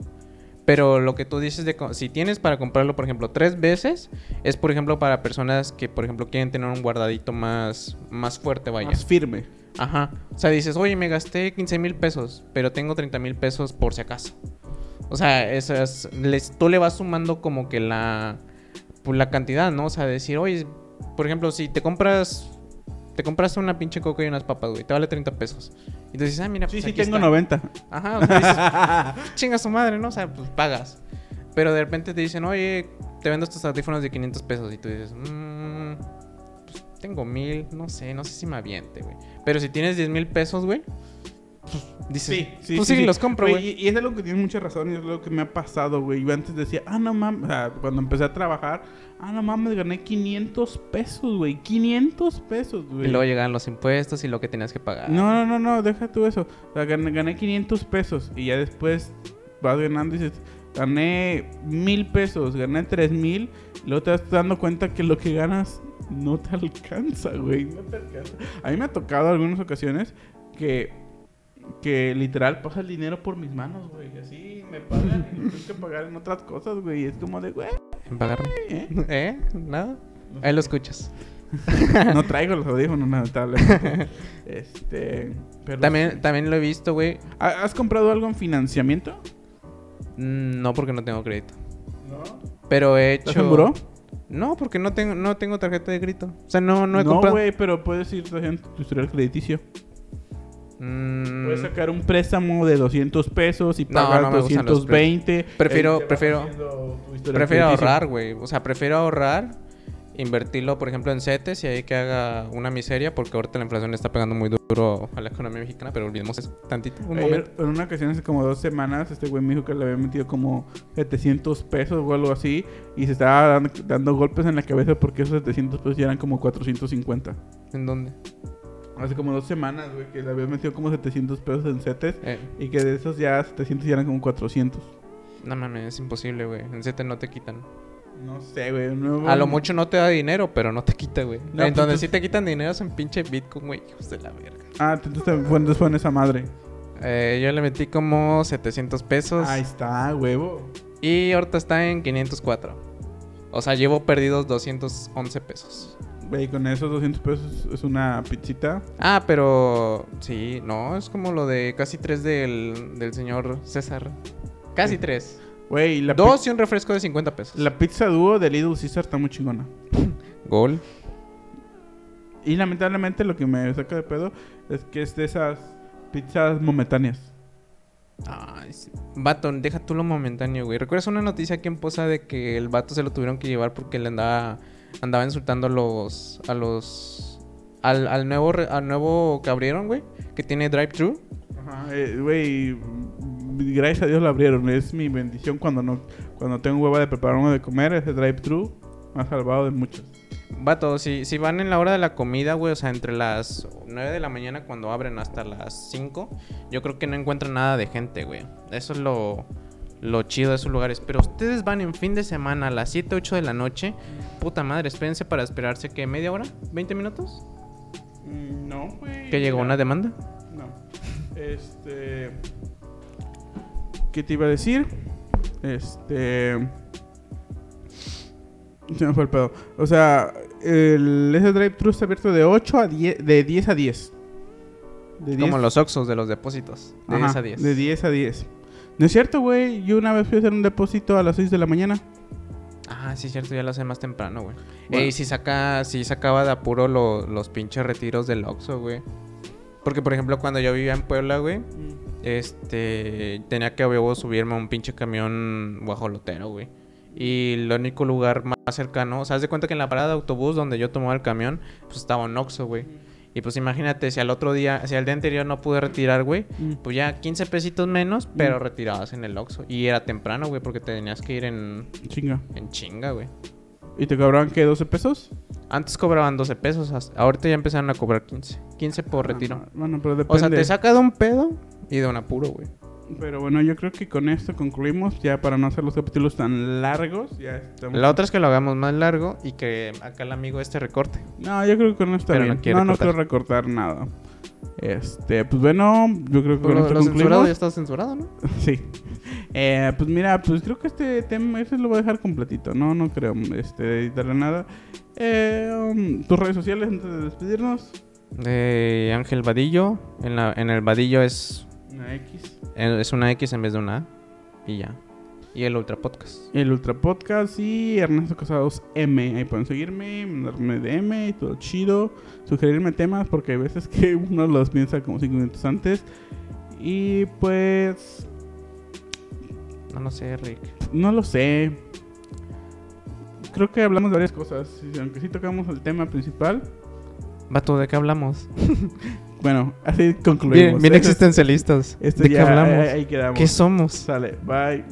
Pero lo que tú dices de si tienes para comprarlo, por ejemplo, tres veces, es por ejemplo para personas que, por ejemplo, quieren tener un guardadito más, más fuerte, vaya. Más firme. Ajá. O sea, dices, oye, me gasté 15 mil pesos, pero tengo 30 mil pesos por si acaso. O sea, eso es, les- tú le vas sumando como que la, pues, la cantidad, ¿no? O sea, decir, oye, por ejemplo, si te compras, te compraste una pinche coca y unas papas, güey, te vale 30 pesos. Y tú dices, ah, mira, Sí, pues sí, aquí tengo está". 90. Ajá, dices, *laughs* chinga su madre, ¿no? O sea, pues pagas. Pero de repente te dicen, oye, te vendo estos audífonos de 500 pesos. Y tú dices, mmm, pues tengo mil, no sé, no sé si me aviente, güey. Pero si tienes 10 mil pesos, güey, pues dices, pues sí, los compro, güey. Y, y es algo que tienes mucha razón y es algo que me ha pasado, güey. Yo antes decía, ah, no mames, o sea, cuando empecé a trabajar, ah, no mames, gané 500 pesos, güey. 500 pesos, güey. Y luego llegan los impuestos y lo que tenías que pagar. No, no, no, no, deja tú eso. O sea, gané, gané 500 pesos y ya después vas ganando y dices, gané mil pesos, gané tres mil, y luego te vas dando cuenta que lo que ganas no te alcanza, güey. No te alcanza. A mí me ha tocado algunas ocasiones que, que literal pasa el dinero por mis manos, güey. Así me pagan y tengo que pagar en otras cosas, güey. Es como de, güey, pagarme. ¿eh? ¿Eh? ¿Nada? Ahí lo escuchas. *laughs* No traigo los audífonos, lamentablemente. este. Pero También, sí. también lo he visto, güey. ¿Ha- ¿Has comprado algo en financiamiento? Mm, No porque no tengo crédito. No. Pero he hecho... ¿Estás en buró? No, porque no tengo, no tengo tarjeta de crédito. O sea, no, no he No, comprado. güey, pero puedes ir tu historial crediticio. Mm, Puedes sacar un préstamo de 200 pesos y No, pagar no los 220. Prefiero- prefiero- prefiero ahorrar, güey. O sea, prefiero ahorrar, invertirlo, por ejemplo, en CETES y ahí que haga una miseria, porque ahorita la inflación está pegando muy duro a la economía mexicana, pero olvidemos eso tantito. Un Ayer, momento. en una ocasión hace como dos semanas, este güey me dijo que le había metido como 700 pesos o algo así. Y se estaba dando, dando golpes en la cabeza porque esos 700 pesos ya eran como 450. ¿En dónde? Hace como dos semanas, güey, que le había metido como 700 pesos en CETES. Eh, Y que de esos ya 700 ya eran como 400. no mames, es imposible, güey. En CETES no te quitan. No sé, güey. nuevo- A lo mucho no te da dinero, pero no te quita, güey. No, en pues sí te quitan dinero es en pinche Bitcoin, güey. Hijos de la verga. Ah, entonces fue, entonces fue en esa madre. Eh, yo le metí como 700 pesos. Ahí está, huevo. Y ahorita está en 504. O sea, llevo perdidos 211 pesos. Güey, con esos 200 pesos es una pizzita. Ah, pero sí, no, es como lo de casi tres del, del señor César. Casi Sí. tres. Güey, la, Dos y un refresco de 50 pesos. la pizza dúo de Little Caesar está muy chingona. *laughs* Gol. Y lamentablemente lo que me saca de pedo es que es de esas pizzas momentáneas. Ay, sí. Vato, deja tú lo momentáneo, güey. ¿Recuerdas una noticia aquí en Poza de que el vato se lo tuvieron que llevar porque le andaba, andaba insultando a los. a los. Al, al nuevo al nuevo que abrieron, güey. Que tiene drive-thru. Ajá, eh, güey, gracias a Dios lo abrieron. Es mi bendición cuando no cuando tengo hueva de prepararme de comer. Ese drive-thru me ha salvado de muchos. Vato, si, si van en la hora de la comida, güey, o sea, entre las 9 de la mañana cuando abren hasta las 5, yo creo que no encuentran nada de gente, güey. Eso es lo, lo chido de esos lugares. Pero ustedes van en fin de semana a las 7, 8 de la noche. Puta madre, espérense para esperarse que media hora, 20 minutos. Mm, No, güey. Que llegó una demanda. No. Este. ¿Qué te iba a decir? Este. Se me fue el pedo. O sea, el, ese drive-thru está abierto de 8 a 10. De 10 a 10. De Como 10 los Oxos de los depósitos. De Ajá, 10 a 10. De 10 a 10. No es cierto, güey. Yo una vez fui a hacer un depósito a las 6 de la mañana. Ah, sí, cierto, ya lo hace más temprano, güey. Bueno. Ey, si saca, si sacaba de apuro lo- los pinches retiros del Oxxo, güey. Porque, por ejemplo, cuando yo vivía en Puebla, güey, este, tenía que huevo subirme a un pinche camión guajolotero, güey. Y el único lugar más cercano, o sea, haz de cuenta que en la parada de autobús donde yo tomaba el camión, pues estaba un Oxxo, güey. Y pues imagínate, si al otro día, si al día anterior no pude retirar, güey, Mm. pues ya 15 pesitos menos, pero Mm. retirabas en el Oxxo. Y era temprano, güey, porque te tenías que ir en, Chinga. en chinga, güey. ¿Y te cobraban qué? ¿12 pesos? Antes cobraban 12 pesos, hasta- ahorita ya empezaron a cobrar 15. 15 por retiro. Ajá. Bueno, pero depende. O sea, te saca de un pedo y de un apuro, güey. Pero bueno, yo creo que con esto concluimos. Ya para no hacer los capítulos tan largos. Ya estamos. La otra es que lo hagamos más largo y que acá el amigo este recorte. No, yo creo que con esto no bien. No, no, quiero recortar nada. Este, pues bueno, yo creo que con esto censurado ya está censurado, ¿no? *laughs* Sí. Eh, pues mira, pues creo que este tema, ese lo voy a dejar completito. No, no creo este, editarle nada. Eh, um, tus redes sociales antes de despedirnos. De Ángel Vadillo. En, la, en el Vadillo es, Una X. es una X en vez de una A. Y ya. Y el Ultra Podcast. El Ultra Podcast y Ernesto Casados M. Ahí pueden seguirme, mandarme DM y todo chido. Sugerirme temas porque hay veces que *laughs* uno los piensa como 5 minutos antes. Y pues, No, no sé, Rick. no lo sé. Creo que hablamos de varias cosas. Aunque sí tocamos el tema principal. Vato, ¿de qué hablamos? *laughs* Bueno, así concluimos. Bien, bien existencialistas. ¿De qué hablamos? Ahí, ahí quedamos. ¿Qué somos? Sale, bye.